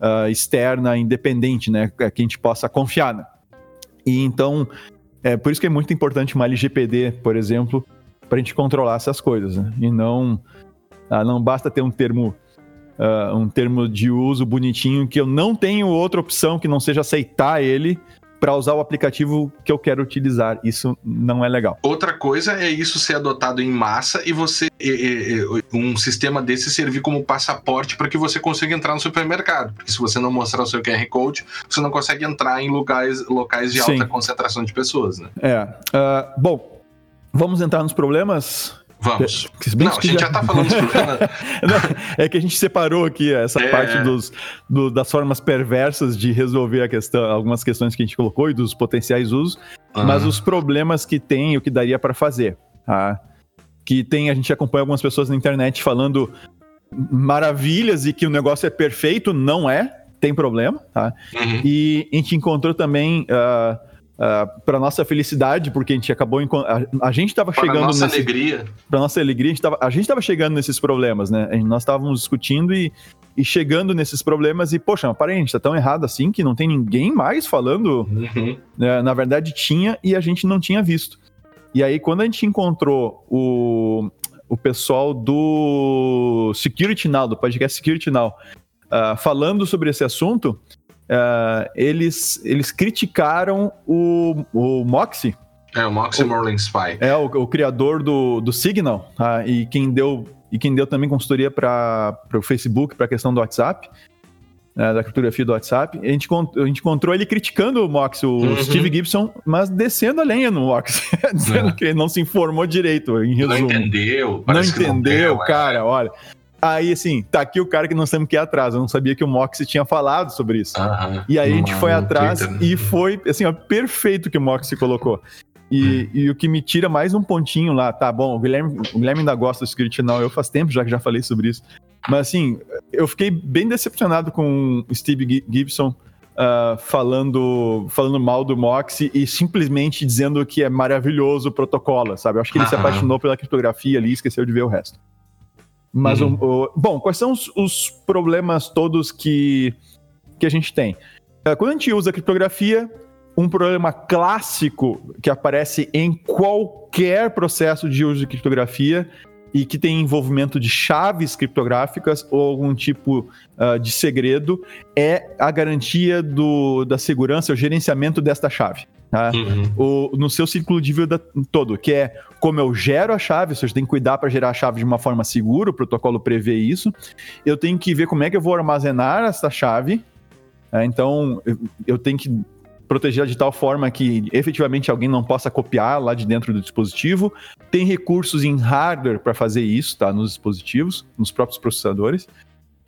uh, externa, independente, né? Que a gente possa confiar. Né? E então, é por isso que é muito importante uma LGPD, por exemplo, para a gente controlar essas coisas. Né? E não, ah, não basta ter um termo, uh, um termo de uso bonitinho que eu não tenho outra opção que não seja aceitar ele para usar o aplicativo que eu quero utilizar. Isso não é legal.
Outra coisa é isso ser adotado em massa e você um sistema desse servir como passaporte para que você consiga entrar no supermercado. Porque se você não mostrar o seu QR Code, você não consegue entrar em lugares, locais de alta Sim. concentração de pessoas. Né?
É. Uh, bom, vamos entrar nos problemas
Vamos. Não, a gente já, já tá falando dos problemas.
é que a gente separou aqui essa é... parte dos, do, das formas perversas de resolver a questão, algumas questões que a gente colocou e dos potenciais usos, uhum. mas os problemas que tem e o que daria para fazer. Tá? Que tem, a gente acompanha algumas pessoas na internet falando maravilhas e que o negócio é perfeito, não é. tem problema, tá? Uhum. E a gente encontrou também, uh, ah, uh, ah, para nossa felicidade, porque a gente acabou. A, a gente estava chegando. Para
nossa nesse, alegria.
Para nossa alegria, a gente estava chegando nesses problemas, né? Nós estávamos discutindo e, e chegando nesses problemas e, poxa, parei, a gente tá tão errado assim que não tem ninguém mais falando. Uhum. Né? Na verdade, tinha e a gente não tinha visto. E aí, quando a gente encontrou o, o pessoal do Security Now, do podcast Security Now, uh, falando sobre esse assunto, uh, eles, eles criticaram o, o Moxie.
É, o Moxie Morning Spy.
É, o, o, criador do, do Signal, tá? e quem deu e quem deu também consultoria para o Facebook, para a questão do WhatsApp, né, da criptografia do WhatsApp. A gente, a gente encontrou ele criticando o Mox, o uhum. Steve Gibson, mas descendo a lenha no Mox, dizendo é. que ele não se informou direito, em resumo.
Não entendeu.
Não entendeu, não cara, é. olha. Aí, assim, tá aqui o cara que nós temos que ir atrás. Eu não sabia que o Mox tinha falado sobre isso. E aí a gente foi atrás Twitter, né? e foi, assim, ó, perfeito que o Mox colocou. E, hum. e, o que me tira mais um pontinho lá, tá bom, o Guilherme, o Guilherme ainda gosta do Script Now, eu faz tempo já que já falei sobre isso. Mas assim, eu fiquei bem decepcionado com o Steve Gibson uh, falando, falando mal do Moxie e simplesmente dizendo que é maravilhoso o protocolo, sabe? Eu acho que ele se apaixonou pela criptografia ali e esqueceu de ver o resto. Mas, uhum. o, o, bom, quais são os, os, problemas todos que, que a gente tem? Uh, quando a gente usa criptografia, um problema clássico que aparece em qualquer processo de uso de criptografia e que tem envolvimento de chaves criptográficas ou algum tipo uh, de segredo é a garantia do, da segurança, o gerenciamento desta chave. Tá? Uhum. O, no seu ciclo de vida todo, que é como eu gero a chave, ou seja, tem que cuidar para gerar a chave de uma forma segura, o protocolo prevê isso. Eu tenho que ver como é que eu vou armazenar essa chave. Tá? Então, eu, eu tenho que protegida de tal forma que efetivamente alguém não possa copiar lá de dentro do dispositivo. Tem recursos em hardware para fazer isso, tá? Nos dispositivos, nos próprios processadores.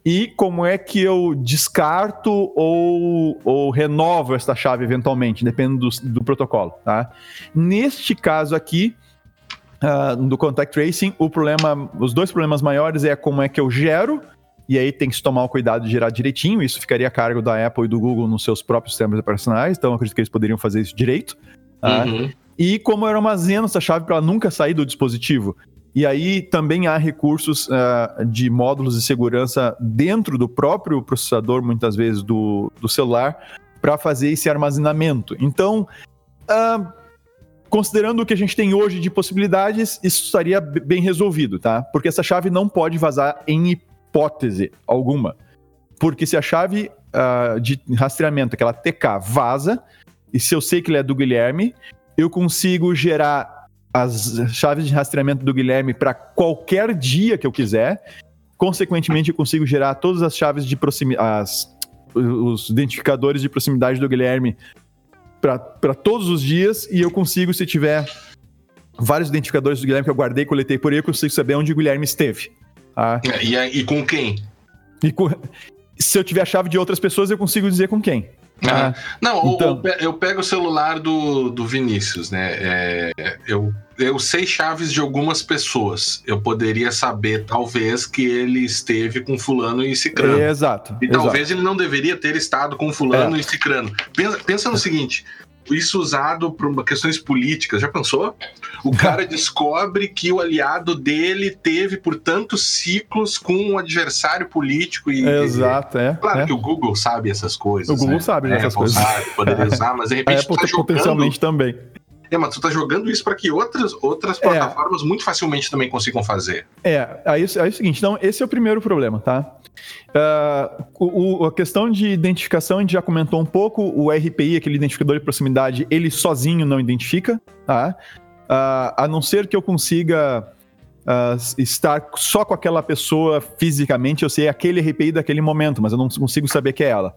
E como é que eu descarto ou, ou renovo esta chave eventualmente, dependendo do, do protocolo, tá? Neste caso aqui, uh, do contact tracing, o problema, os dois problemas maiores é como é que eu gero e aí tem que tomar o cuidado de gerar direitinho. Isso ficaria a cargo da Apple e do Google nos seus próprios sistemas operacionais. Então, acredito que eles poderiam fazer isso direito. Tá? Uhum. E como eu armazeno essa chave para ela nunca sair do dispositivo. E aí também há recursos uh, de módulos de segurança dentro do próprio processador, muitas vezes, do, do celular, para fazer esse armazenamento. Então, uh, considerando o que a gente tem hoje de possibilidades, isso estaria bem resolvido, tá? Porque essa chave não pode vazar em hipótese alguma. Porque se a chave uh, de rastreamento, aquela TK, vaza, e se eu sei que ele é do Guilherme, eu consigo gerar as chaves de rastreamento do Guilherme para qualquer dia que eu quiser. Consequentemente, eu consigo gerar todas as chaves de proximidade, os identificadores de proximidade do Guilherme para todos os dias, e eu consigo, se tiver vários identificadores do Guilherme que eu guardei coletei por aí, eu consigo saber onde o Guilherme esteve.
Ah. E, e, com quem?
E com, se eu tiver a chave de outras pessoas, eu consigo dizer com quem.
Ah, não, então... eu pego o celular do, do Vinícius, né? É, eu, eu sei chaves de algumas pessoas. Eu poderia saber, talvez, que ele esteve com fulano e cicrano.
É, exato.
E
exato.
talvez ele não deveria ter estado com fulano é. e cicrano. Pensa, pensa no seguinte: isso usado por questões políticas. Já pensou? O cara descobre que o aliado dele teve por tantos ciclos com um adversário político e.
Exato, é.
Claro
é.
que o Google sabe essas coisas.
O Google
né?
sabe essas coisas. Sabe,
poderia usar, mas de repente. A
Apple tá jogando... potencialmente também.
É, mas tu tá jogando isso para que outras, outras é. plataformas é. muito facilmente também consigam fazer.
É, aí, aí é o seguinte, então esse é o primeiro problema, tá? Uh, o, a questão de identificação, a gente já comentou um pouco, o RPI, aquele identificador de proximidade, ele sozinho não identifica, tá? Uh, a não ser que eu consiga uh, estar só com aquela pessoa fisicamente, eu sei aquele RPI daquele momento, mas eu não consigo saber que é ela.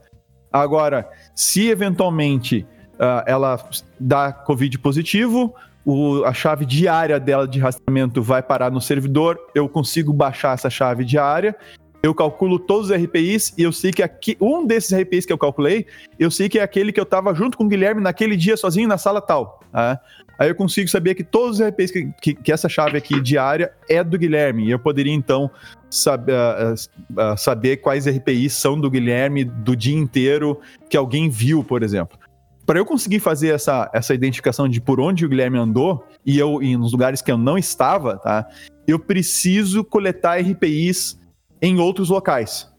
Agora, se eventualmente uh, ela dá Covid positivo, o, a chave diária dela de rastreamento vai parar no servidor, eu consigo baixar essa chave diária eu calculo todos os RPIs e eu sei que aqui, um desses RPIs que eu calculei, eu sei que é aquele que eu estava junto com o Guilherme naquele dia sozinho na sala tal. Tá? Aí eu consigo saber que todos os RPIs que, que, que, essa chave aqui diária é do Guilherme. E eu poderia então uh, uh, saber quais RPIs são do Guilherme do dia inteiro que alguém viu, por exemplo. Para eu conseguir fazer essa, essa identificação de por onde o Guilherme andou e eu e nos lugares que eu não estava, tá? Eu preciso coletar RPIs em outros locais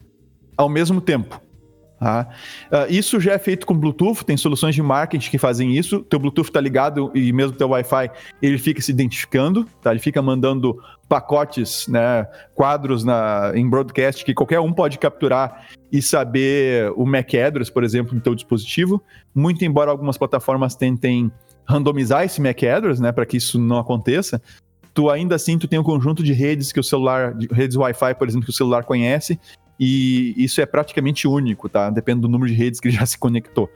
ao mesmo tempo. Uh, isso já é feito com Bluetooth, tem soluções de marketing que fazem isso. Teu Bluetooth está ligado e mesmo teu Wi-Fi ele fica se identificando, tá? ele fica mandando pacotes, né, quadros na, em broadcast que qualquer um pode capturar e saber o MAC address, por exemplo, do teu dispositivo. Muito embora algumas plataformas tentem randomizar esse MAC address, né, para que isso não aconteça, tu ainda assim tu tem um conjunto de redes que o celular, redes Wi-Fi, por exemplo, que o celular conhece, e isso é praticamente único, tá? Depende do número de redes que ele já se conectou.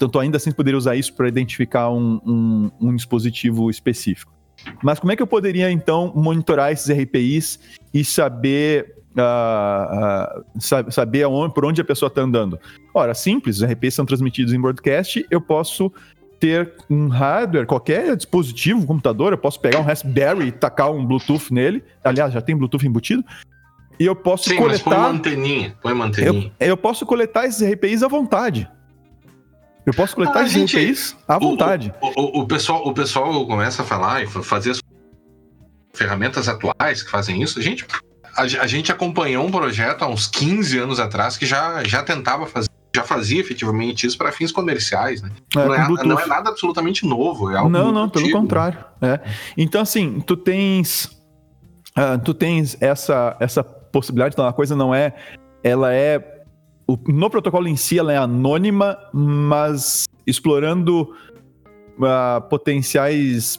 Então ainda assim poderia usar isso para identificar um, um, um, dispositivo específico. Mas como é que eu poderia então monitorar esses RPIs e saber Uh, uh, saber aonde, por onde a pessoa está andando. Ora, simples, os RPs são transmitidos em broadcast, eu posso ter um hardware, qualquer dispositivo, computador, eu posso pegar um Raspberry e tacar um Bluetooth nele. Aliás, já tem Bluetooth embutido. E eu posso Sim, coletar. Mas põe
uma anteninha, põe uma anteninha.
Eu, eu posso coletar esses RPIs à vontade. Eu posso coletar ah, esses gente, RPIs à vontade.
O, o, o, pessoal, o pessoal começa a falar e fazer as ferramentas atuais que fazem isso. Gente, a, a gente acompanhou um projeto há uns 15 anos atrás que já, já tentava fazer já fazia efetivamente isso para fins comerciais, né? É, não, é, não, é, nada absolutamente novo, é
Não, não, pelo contrário. É. Então, assim, tu tens. Uh, tu tens essa, essa possibilidade, então a coisa não é. Ela é. O, no protocolo em si, ela é anônima, mas explorando uh, potenciais.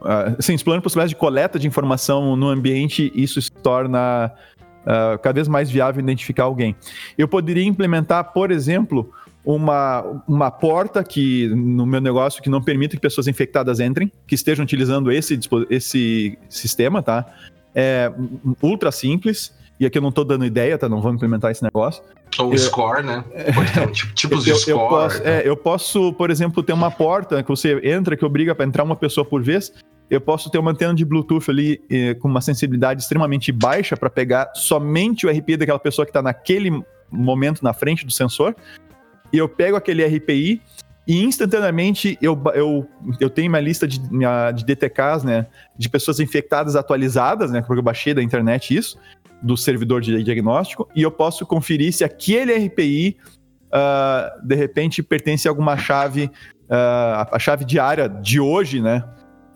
Uh, assim, explorando possibilidades de coleta de informação no ambiente, isso se torna uh, cada vez mais viável identificar alguém. Eu poderia implementar, por exemplo, uma, uma porta que no meu negócio que não permita que pessoas infectadas entrem, que estejam utilizando esse, esse sistema, tá? É ultra simples. E aqui eu não estou dando ideia, tá? Não vamos implementar esse negócio.
Ou eu, score, né? Pode ter um tipo, tipos de score.
Eu posso, é, eu posso, por exemplo, ter uma porta que você entra que obriga para entrar uma pessoa por vez eu posso ter uma antena de Bluetooth ali eh, com uma sensibilidade extremamente baixa para pegar somente o RPI daquela pessoa que está naquele momento na frente do sensor. E eu pego aquele RPI e instantaneamente eu, eu, eu tenho uma lista de, minha, de DTKs, né? De pessoas infectadas atualizadas, né? Porque eu baixei da internet isso, do servidor de diagnóstico, e eu posso conferir se aquele RPI uh, ah, de repente pertence a alguma chave, uh, a chave diária de hoje, né?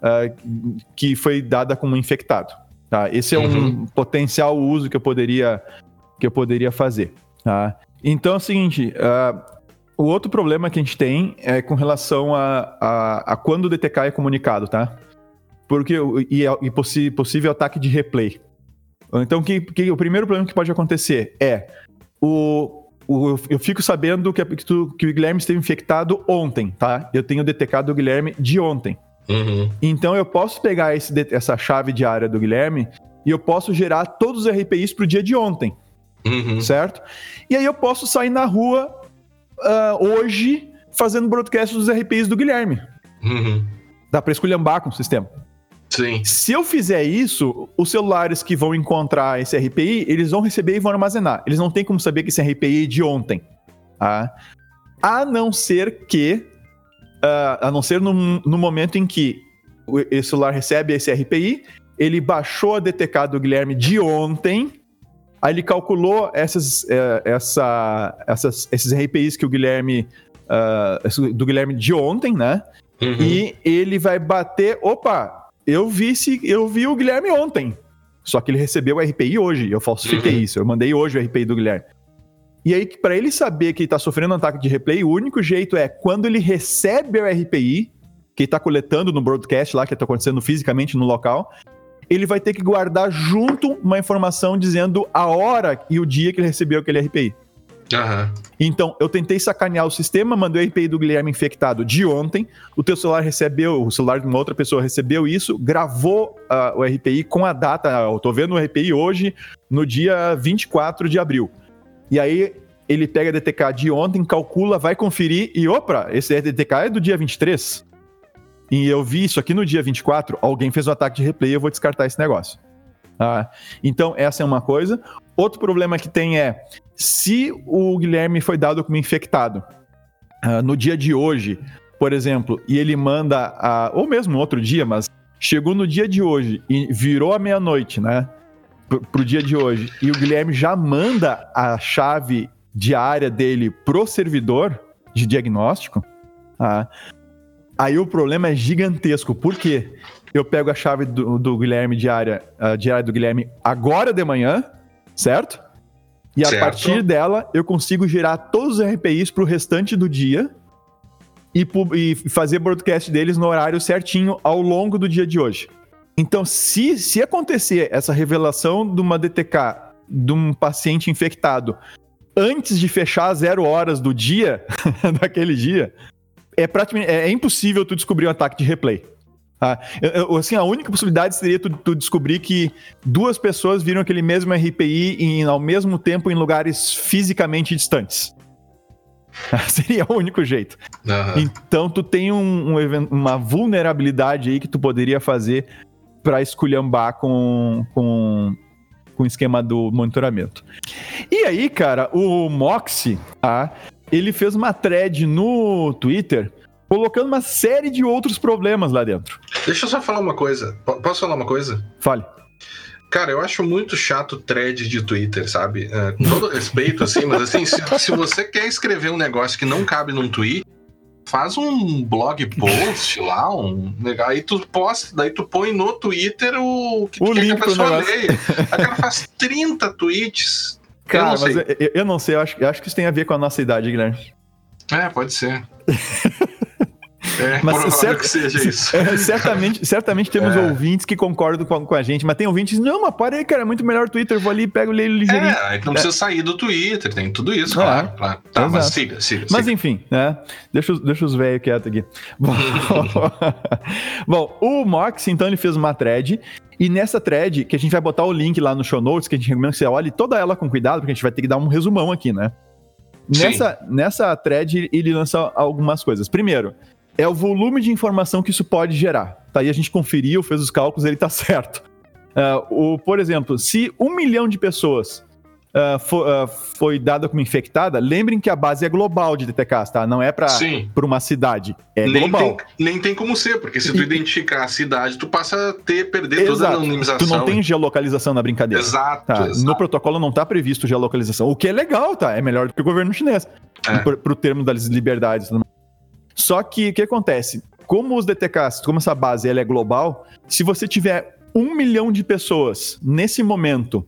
uh, que foi dada como infectado. Tá? Esse é uhum. um potencial uso que eu poderia, que eu poderia fazer. Tá? Então é o seguinte: uh, o outro problema que a gente tem é com relação a, a, a quando o DTK é comunicado, tá? Porque, e, e possi, possível ataque de replay. Então, que, que, o primeiro problema que pode acontecer é o, o, eu fico sabendo que, que, tu, que o Guilherme esteve infectado ontem, tá? Eu tenho detectado o Guilherme de ontem. Uhum. Então eu posso pegar esse, essa chave de área do Guilherme e eu posso gerar todos os RPIs para o dia de ontem. Uhum. Certo? E aí eu posso sair na rua uh, hoje fazendo broadcast dos RPIs do Guilherme. Uhum. Dá para esculhambar com o sistema.
Sim.
Se eu fizer isso, os celulares que vão encontrar esse RPI, eles vão receber e vão armazenar. Eles não têm como saber que esse RPI é de ontem. Tá? A não ser que uh, a não ser no, no momento em que o, o celular recebe esse RPI, ele baixou a DTK do Guilherme de ontem, aí ele calculou essas, uh, essa, essas, esses RPIs que o Guilherme. Uh, do Guilherme de ontem, né? Uhum. E ele vai bater. Opa, eu vi, se, eu vi o Guilherme ontem. Só que ele recebeu o RPI hoje. Eu falsifiquei uhum. isso. Eu mandei hoje o RPI do Guilherme. E aí, para ele saber que ele está sofrendo um ataque de replay, o único jeito é quando ele recebe o RPI, que está coletando no broadcast lá, que está acontecendo fisicamente no local, ele vai ter que guardar junto uma informação dizendo a hora e o dia que ele recebeu aquele RPI. Uhum. Então, eu tentei sacanear o sistema, mandei o RPI do Guilherme infectado de ontem. O teu celular recebeu, o celular de uma outra pessoa recebeu isso, gravou uh, o RPI com a data. Eu tô vendo o RPI hoje, no dia 24 de abril. E aí, ele pega a DTK de ontem, calcula, vai conferir e, opa, esse DTK é do dia 23. E eu vi isso aqui no dia 24, alguém fez um ataque de replay, eu vou descartar esse negócio. Ah, então, essa é uma coisa. Outro problema que tem é, se o Guilherme foi dado como infectado uh, no dia de hoje, por exemplo, e ele manda, ou mesmo outro dia, mas chegou no dia de hoje e virou a meia-noite, né? Pro, pro dia de hoje, e o Guilherme já manda a chave diária dele pro servidor de diagnóstico, uh, aí o problema é gigantesco. Por quê? Eu pego a chave do, do Guilherme diária, a diária do Guilherme agora de manhã, certo? E certo. a partir dela, eu consigo gerar todos os RPIs para o restante do dia e, e, fazer broadcast deles no horário certinho ao longo do dia de hoje. Então, se, se acontecer essa revelação de uma DTK de um paciente infectado antes de fechar zero horas do dia, daquele dia, é praticamente é, é impossível tu descobrir um ataque de replay. Ah, eu, assim, a única possibilidade seria tu, tu, descobrir que duas pessoas viram aquele mesmo RPI em, ao mesmo tempo em lugares fisicamente distantes. seria o único jeito. Uhum. Então tu tem um, um, uma vulnerabilidade aí que tu poderia fazer para esculhambar com, com, com o esquema do monitoramento. E aí, cara, o Moxie, tá? Ele fez uma thread no Twitter colocando uma série de outros problemas lá dentro.
Deixa eu só falar uma coisa. P posso falar uma coisa?
Fale.
Cara, eu acho muito chato thread de Twitter, sabe? É, com todo respeito, assim, mas assim, se, se, você quer escrever um negócio que não cabe num tweet, faz um blog post lá, um aí tu posta, daí tu põe no Twitter o que
o
tu
quer que a pessoa leia.
Aí cara faz 30 tweets.
Cara, eu não sei. Eu, eu, não sei, eu acho, eu acho que isso tem a ver com a nossa idade, Guilherme.
É, pode ser.
É, mas certo, que seja isso. É, certamente, certamente temos é. ouvintes que concordam com, com, a gente, mas tem ouvintes não, mas para aí, cara, é muito melhor o Twitter, vou ali, pego, leio ligeirinho.
É, não precisa sair do Twitter, tem tudo isso, é. claro. claro. Tá, mas siga, siga.
Mas
siga.
enfim, né? Deixa, deixa os velhos quietos aqui. Bom, Bom, o Mox, então, ele fez uma thread e nessa thread, que a gente vai botar o link lá no show notes, que a gente recomenda que você olhe toda ela com cuidado, porque a gente vai ter que dar um resumão aqui, né? Nessa, nessa thread, ele lança algumas coisas. Primeiro, é o volume de informação que isso pode gerar. Tá aí a gente conferiu, fez os cálculos, ele está certo. Uh, o, por exemplo, se um milhão de pessoas uh, for, uh, foi dada como infectada, lembrem que a base é global de DTKs, tá? Não é para uma cidade, é
nem
global.
Tem, nem tem como ser, porque se tu e... identificar a cidade, tu passa a ter, perder Exato. toda a anonimização.
Tu não tem geolocalização na brincadeira.
Exato,
tá?
exato.
No protocolo não está previsto geolocalização, o que é legal, tá? É melhor do que o governo chinês, é. para o termo das liberdades. Só que o que acontece? Como os DTKs, como essa base ela é global, se você tiver um milhão de pessoas nesse momento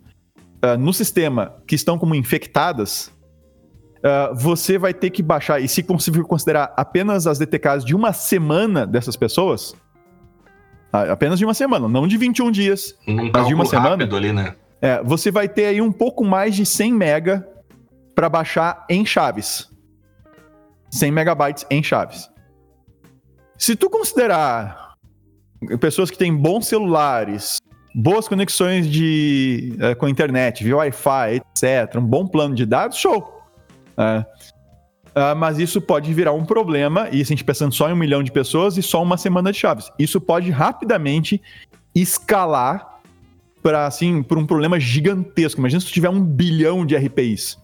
uh, no sistema que estão como infectadas, uh, você vai ter que baixar, e se conseguir considerar apenas as DTKs de uma semana dessas pessoas, uh, apenas de uma semana, não de 21 dias,
um mas de uma semana. Ali, né?
é, você vai ter aí um pouco mais de 100 mega para baixar em chaves. 100 megabytes em chaves. Se tu considerar pessoas que têm bons celulares, boas conexões de, é, com a internet, via Wi-Fi, etc., um bom plano de dados, show. É. Uh, mas isso pode virar um problema, e a gente pensando só em um milhão de pessoas e só uma semana de chaves. Isso pode rapidamente escalar para assim, um problema gigantesco. Imagina se tu tiver um bilhão de RPIs.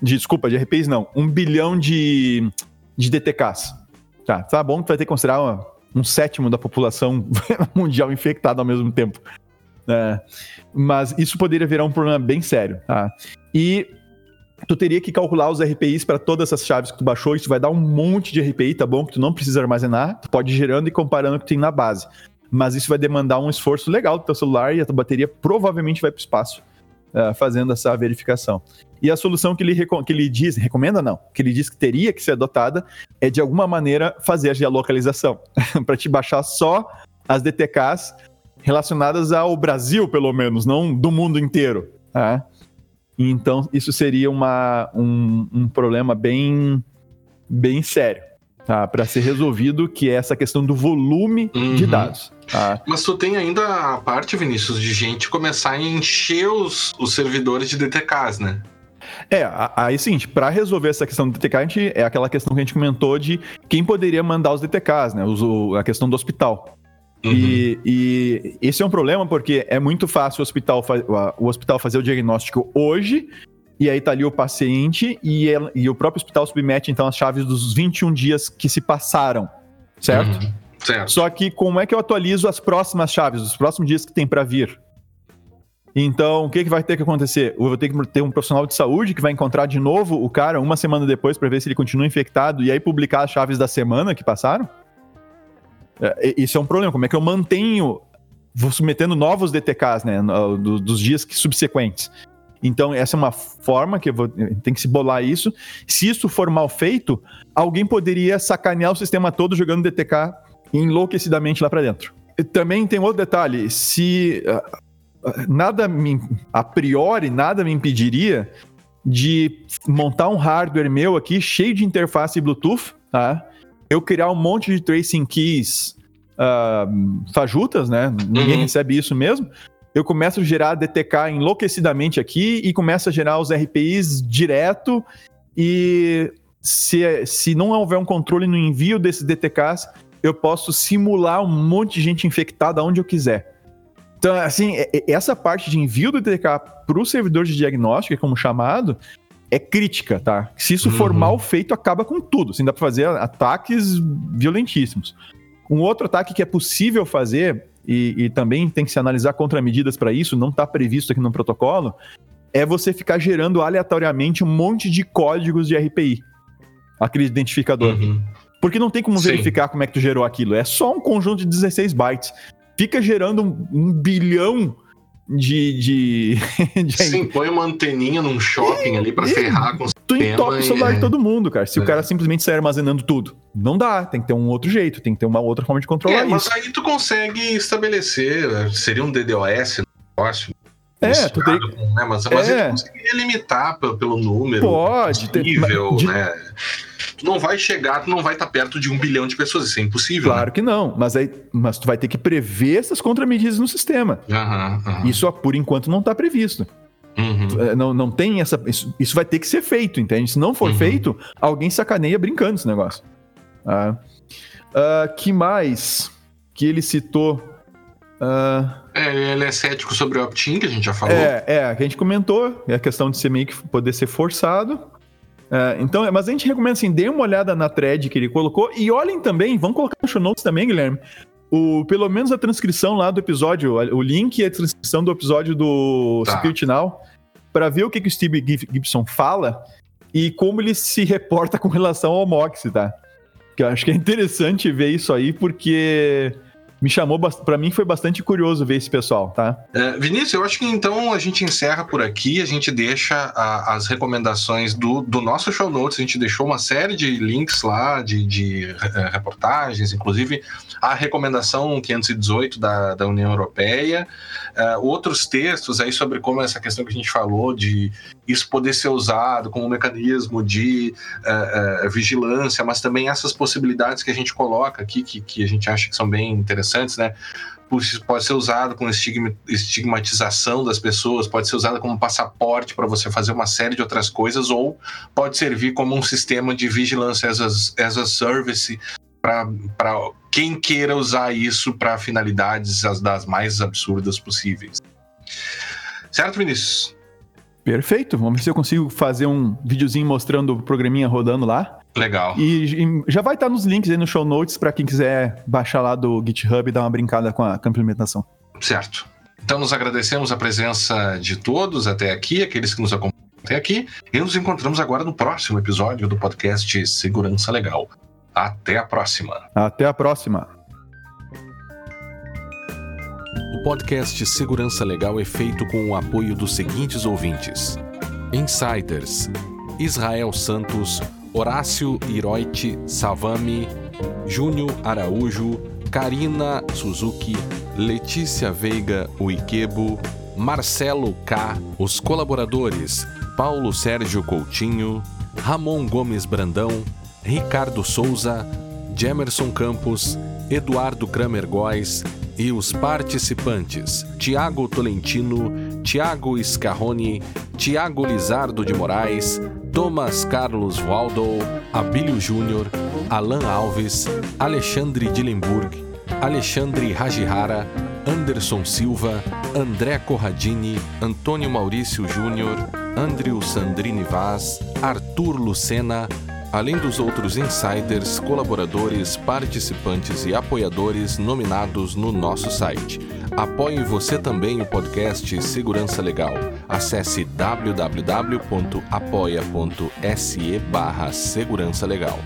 De, desculpa, de RPs não. Um bilhão de, de DTKs. Tá, tá bom que vai ter que considerar uma, um sétimo da população mundial infectada ao mesmo tempo. É, mas isso poderia virar um problema bem sério. Tá? E tu teria que calcular os RPIs para todas essas chaves que tu baixou. Isso vai dar um monte de RPI, tá bom? Que tu não precisa armazenar. Tu pode ir gerando e comparando o que tem na base. Mas isso vai demandar um esforço legal do teu celular e a tua bateria provavelmente vai para o espaço uh, fazendo essa verificação. E a solução que ele, que ele diz, recomenda não, que ele diz que teria que ser adotada é de alguma maneira fazer a geolocalização, para te baixar só as DTKs relacionadas ao Brasil, pelo menos, não do mundo inteiro. Tá? Então, isso seria uma, um, um problema bem, bem sério tá? para ser resolvido, que é essa questão do volume uhum. de dados. Tá?
Mas tu tem ainda a parte, Vinícius, de gente começar a encher os, os servidores de DTKs, né?
É, aí é seguinte, para resolver essa questão do DTK, a gente, é aquela questão que a gente comentou de quem poderia mandar os DTKs, né? Os, a questão do hospital. Uhum. E, e, esse é um problema porque é muito fácil o hospital, o hospital fazer o diagnóstico hoje, e aí tá ali o paciente, e, ele, e o próprio hospital submete então as chaves dos 21 dias que se passaram, certo? Uhum. Certo. Só que como é que eu atualizo as próximas chaves, os próximos dias que tem para vir? Então, o que, que vai ter que acontecer? Eu vou ter que ter um profissional de saúde que vai encontrar de novo o cara uma semana depois para ver se ele continua infectado e aí publicar as chaves da semana que passaram? É, isso é um problema. Como é que eu mantenho, vou submetendo novos DTKs, né, dos dias subsequentes? Então, essa é uma forma que vou, tem que se bolar isso. Se isso for mal feito, alguém poderia sacanear o sistema todo jogando DTK enlouquecidamente lá para dentro. Também tem outro detalhe: se nada me, a priori, nada me impediria de montar um hardware meu aqui cheio de interface Bluetooth, tá? Eu criar um monte de tracing keys uh, fajutas, né? Ninguém uhum. recebe isso mesmo. Eu começo a gerar DTK enlouquecidamente aqui e começo a gerar os RPIs direto. E se, se não houver um controle no envio desses DTKs, eu posso simular um monte de gente infectada onde eu quiser. Então, assim, essa parte de envio do DTK para o servidor de diagnóstico, é como chamado, é crítica, tá? Se isso uhum. for mal feito, acaba com tudo. Assim, dá para fazer ataques violentíssimos. Um outro ataque que é possível fazer, e, e também tem que se analisar contramedidas para isso, não está previsto aqui no protocolo, é você ficar gerando aleatoriamente um monte de códigos de RPI, aquele identificador. Uhum. Porque não tem como Sim. verificar como é que tu gerou aquilo. É só um conjunto de 16 bytes fica gerando um, um bilhão de, de,
de, Sim, põe uma anteninha num shopping ali para ferrar com o
Tu entope o celular é... de todo mundo, cara. Se é. o cara simplesmente sair armazenando tudo. Não dá, tem que ter um outro jeito, tem que ter uma outra forma de controlar é,
mas
isso.
Mas aí tu consegue estabelecer, seria um DDoS negócio.
É, tu tem...
né? Mas, mas é. ele conseguiria limitar pelo, número.
Pode.
Possível, ter... né? Tu não vai chegar, tu não vai estar perto de um bilhão de pessoas, isso é impossível.
Claro né? que não, mas, aí, mas tu vai ter que prever essas contramedidas no sistema.
Uhum, uhum.
Isso, por enquanto, não está previsto. Uhum. É, não, não tem essa. Isso, isso, vai ter que ser feito, entende? Se não for uhum. feito, alguém sacaneia brincando esse negócio. Uh, uh, que mais que ele citou?
Uh, é, ele é cético sobre o opt-in, que a gente já falou.
É, é, a gente comentou, é a questão de ser meio que poder ser forçado. É, então, mas a gente recomenda assim, dê uma olhada na thread que ele colocou e olhem também, vamos colocar no show notes também, Guilherme, o, pelo menos a transcrição lá do episódio, o link e a transcrição do episódio do tá. Spirit Now, para ver o que, que o Steve Gibson fala e como ele se reporta com relação ao Moxie, tá? Que eu acho que é interessante ver isso aí, porque me chamou, para mim foi bastante curioso ver esse pessoal, tá?
É, Vinícius, eu acho que então a gente encerra por aqui, a gente deixa a, as recomendações do, do nosso show notes, a gente deixou uma série de links lá, de, de é, reportagens, inclusive a recomendação 518 da, da União Europeia, uh, outros textos aí sobre como essa questão que a gente falou de isso poder ser usado como um mecanismo de uh, uh, vigilância, mas também essas possibilidades que a gente coloca aqui, que, que a gente acha que são bem interessantes, né? pode ser usado com estigmatização das pessoas, pode ser usado como passaporte para você fazer uma série de outras coisas, ou pode servir como um sistema de vigilância as a, as a service para quem queira usar isso para finalidades as das mais absurdas possíveis. Certo, Vinícius?
Perfeito. Vamos ver se eu consigo fazer um videozinho mostrando o programinha rodando lá.
Legal.
E, e já vai estar nos links aí no show notes para quem quiser baixar lá do GitHub e dar uma brincada com a, com a implementação.
Certo. Então nos agradecemos a presença de todos até aqui, aqueles que nos acompanham até aqui, e nos encontramos agora no próximo episódio do podcast Segurança Legal. Até a próxima.
Até a próxima.
O podcast Segurança Legal é feito com o apoio dos seguintes ouvintes: Insiders, Israel Santos, Horácio Hiroite Savami, Júnior Araújo, Karina Suzuki, Letícia Veiga Uikebo,
Marcelo K, os colaboradores Paulo Sérgio Coutinho, Ramon Gomes Brandão, Ricardo Souza, Jemerson Campos, Eduardo Kramer Góes e os participantes Tiago Tolentino, Tiago Scarroni, Tiago Lizardo de Moraes, Thomas Carlos Waldo, Abílio Júnior, Alan Alves, Alexandre Dillenburg, Alexandre Rajihara, Anderson Silva, André Corradini, Antônio Maurício Júnior, Andrew Sandrini Vaz, Arthur Lucena, além dos outros insiders, colaboradores, participantes e apoiadores nominados no nosso site. Apoie você também o podcast Segurança Legal. Acesse www.apoia.se barra Segurança Legal.